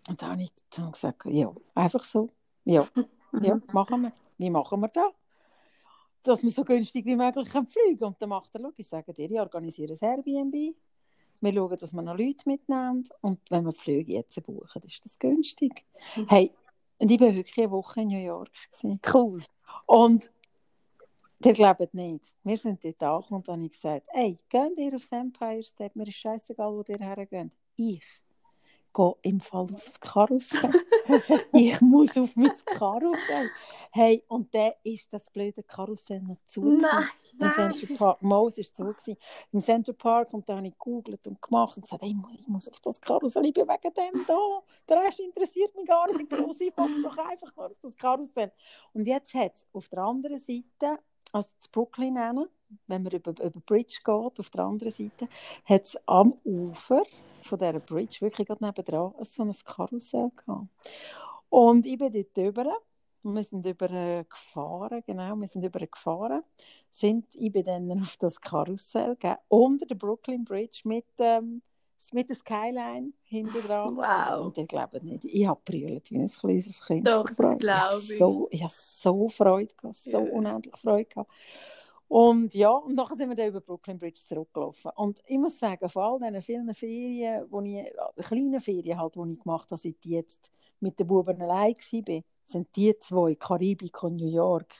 Und dann habe ich gesagt, ja, einfach so, ja, ja, machen wir. Wie machen wir das? Dass wir so günstig wie möglich fliegen können. Und dann macht er, schau, ich sage dir, ich organisiere ein Airbnb. Wir schauen, dass wir noch Leute mitnehmen. Und wenn wir Flüge jetzt buchen, ist das günstig. Mhm. Hey, und ich war wirklich eine Woche in New York. Gewesen. Cool. Und ihr glaubt nicht. Wir sind dort angekommen und dann habe ich gesagt, hey, geht ihr aufs Empire State? Mir ist scheißegal, wo ihr hergeht. Ich gehe im Fall aufs Karussell. ich muss auf mein Karussell. Hey, und dann ist das blöde Karussell noch zu. Nein, Im nein. Central Park, Maus ist so gewesen. Im Central Park und da habe ich gegoogelt und gemacht und gesagt, hey, ich muss- ich muss auf das Karussell, ich bin wegen dem da. Der Rest interessiert mich gar nicht groß, ich will doch einfach nur auf das Karussell. Und jetzt hat es auf der anderen Seite, also das Brooklyn nennen, wenn man über, über Bridge geht, auf der anderen Seite, hat es am Ufer von dieser Bridge, wirklich gerade nebendran, so ein Karussell gehabt. Und ich bin dort drüber wir sind über äh, gefahren, genau, wir sind über gefahren, sind, ich bin dann auf das Karussell, gell, unter der Brooklyn Bridge mit, ähm, mit der Skyline hinten dran. Wow. Und ihr glaubt nicht, ich habe brüllt wie ein kleines Kind. Doch, das glaube Ich ich. habe so, ich habe so Freude gehabt, so Ja. unendlich Freude gehabt. Und ja, und nachher sind wir dann über Brooklyn Bridge zurückgelaufen. Und ich muss sagen, von all diesen vielen Ferien, wo ich, äh, kleinen Ferien halt, die ich gemacht habe, seit ich jetzt mit den Buben allein war, sind die zwei, Karibik und New York,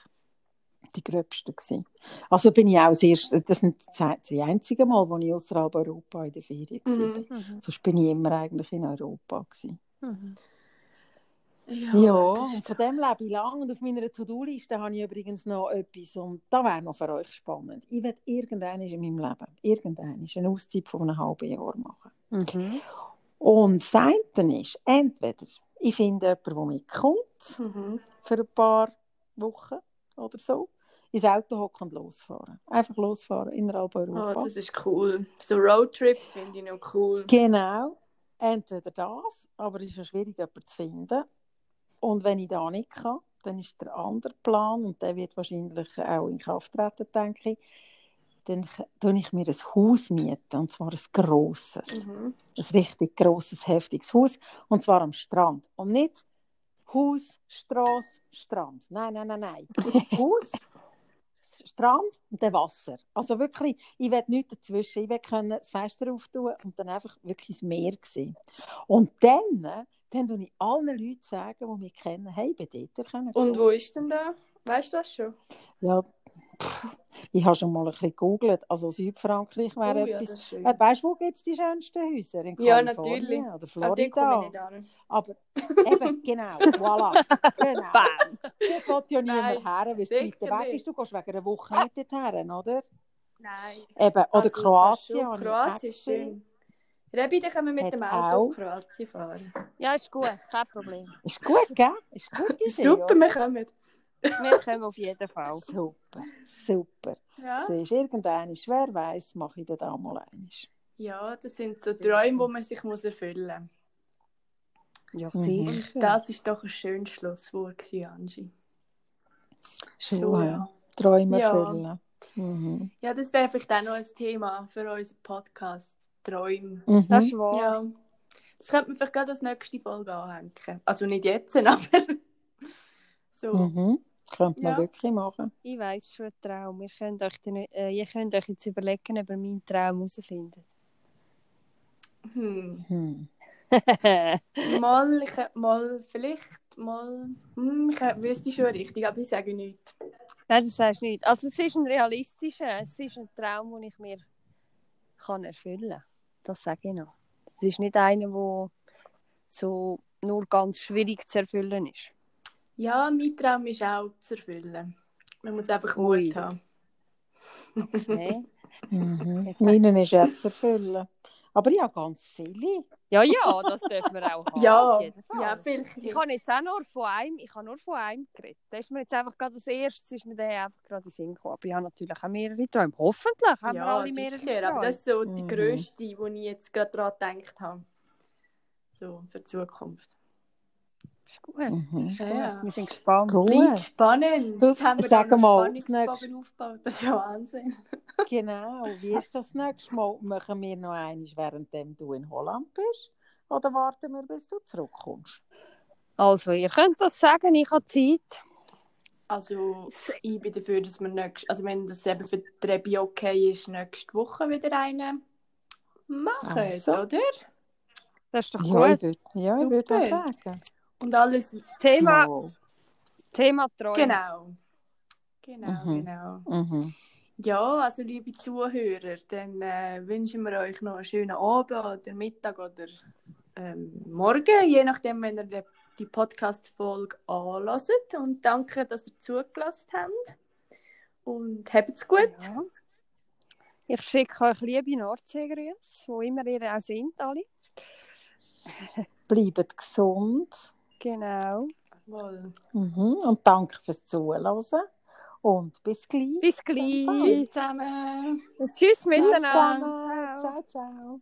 die gröbsten gewesen. Also bin ich auch das erste, das sind die einzigen Mal, wo ich außerhalb Europa in der Ferien war. Mhm. Mhm. Sonst bin ich immer eigentlich in Europa gewesen. Mhm. Ja, das und ist von dem lebe ich lang. Und auf meiner To-Do-Liste habe ich übrigens noch etwas. Und da wäre noch für euch spannend. Ich werde irgendwann in meinem Leben, irgendwann eine Auszeit von einem halben Jahr machen. Mhm. Und das eine ist, entweder ich finde jemanden, der mitkommt Mhm. für ein paar Wochen oder so, ins Auto hocken und losfahren. Einfach losfahren innerhalb Europa. Oh, das ist cool. So Roadtrips finde ich noch cool. Genau, entweder das, aber es ist ja schwierig, jemanden zu finden. Und wenn ich da nicht kann, dann ist der andere Plan, und der wird wahrscheinlich auch in Kraft treten, denke ich, dann tue ich mir ein Haus mieten, und zwar ein grosses. Mhm. ein richtig grosses, heftiges Haus, und zwar am Strand. Und nicht Haus, Straße, Strand. Nein, nein, nein, nein. Haus, Strand und dann Wasser. Also wirklich, ich will nichts dazwischen. Ich will können das Fenster auftun und dann einfach wirklich das Meer sehen. Und dann, dann tue ich allen Leuten sagen, die mich kennen, hey, bei dir können Und wo ist denn da? Weißt du das schon? Ja, ich habe schon mal ein bisschen gegoogelt. Also Südfrankreich wäre Oh ja, etwas. Äh, weißt du, wo gibt es die schönsten Häuser? In Ja, natürlich. oder Florida. Aber eben, genau, voilà. Genau. Bam. Dort will ja niemand her, weil es weiter weg ist. Du gehst wegen einer Woche nicht dorthin, oder? Nein. Eben, oder Also, Kroatien. Kroatien ist schön. Rebi, dann können wir mit Hat dem Auto auch- auf Kroatien fahren. Ja, ist gut, kein Problem. Ist gut, gell? Ist gut, die Super, wir kommen. Wir kommen auf jeden Fall. Super, super. Ja. Siehst, irgendein wer weiß, mache ich dann da mal eins. ja, das sind so Träume, die man sich muss erfüllen Ja, Mhm. sicher. muss. Das ist doch ein schönes Schlusswort, Angie. Schon, ja. Träume Ja. erfüllen. Mhm. Ja, das wäre vielleicht auch noch ein Thema für unseren Podcast. Träume. Mhm. Das ist wahr. Ja. Das könnte man vielleicht gerade als nächste Folge anhängen. Also nicht jetzt, aber so. Mhm. Könnte man Ja. wirklich machen. Ich weiss schon einen Traum. Ihr könnt, euch den, äh, ihr könnt euch jetzt überlegen, ob ihr meinen Traum herausfindet. Hm. Hm. Mal, ich, mal, vielleicht, mal, hm, ich wüsste schon richtig, aber ich sage nichts. Nein, das sagst du nicht. Also es ist ein realistischer, es ist ein Traum, den ich mir kann erfüllen kann. Das sage ich noch. Es ist nicht einer, der so nur ganz schwierig zu erfüllen ist. Ja, mein Traum ist auch zu erfüllen. Man muss einfach Ui. Mut haben. Okay. Mhm. Meinen ist jetzt erfüllen. Aber ich habe ganz viele. ja, ja, das dürfen wir auch haben. Ja, ja, vielleicht. Ich habe jetzt auch nur von einem, ich habe nur von einem geredet. Da ist mir jetzt einfach gerade als erstes ist mir der einfach gerade in den Sinn gekommen. Aber ich habe natürlich auch mehrere Träume. Hoffentlich haben wir ja, alle mehrere sicher, aber Träume. das ist so die Mhm. grösste, die ich jetzt gerade daran gedacht habe. So, für die Zukunft. Das ist gut. Mhm. Das ist gut. Ja. Wir sind gespannt. Gut. Bleibt spannend. Du, Jetzt haben wir sag mal, das Spannungsbogen aufgebaut. Das ist ja Wahnsinn. Genau. Wie ist das nächste Mal? Machen wir noch eines, während du in Holland bist? Oder warten wir, bis du zurückkommst? Also, ihr könnt das sagen, ich habe Zeit. Also, ich bin dafür, dass wir nächst, also wenn das eben für die Rebi okay ist, nächste Woche wieder einen machen, Also. oder? Das ist doch Ja, ich gut. würde ja, würd Super. sagen. Und alles. Das Thema, Mal. Thema Träume. Genau. Genau, Mhm. genau. Mhm. Ja, also liebe Zuhörer, dann äh, wünschen wir euch noch einen schönen Abend oder Mittag oder ähm, Morgen, je nachdem, wenn ihr die, die Podcast-Folge anlasst. Und danke, dass ihr zugelassen habt. Und habt's gut. Ja. Ich schicke euch liebe Nordseegrüße, wo immer ihr auch sind, alle. Bleibt gesund. Genau. Mhm. Und danke fürs Zuhören. Und bis gleich. Bis gleich. Tschüss zusammen. Tschüss miteinander. zusammen. Ciao, ciao.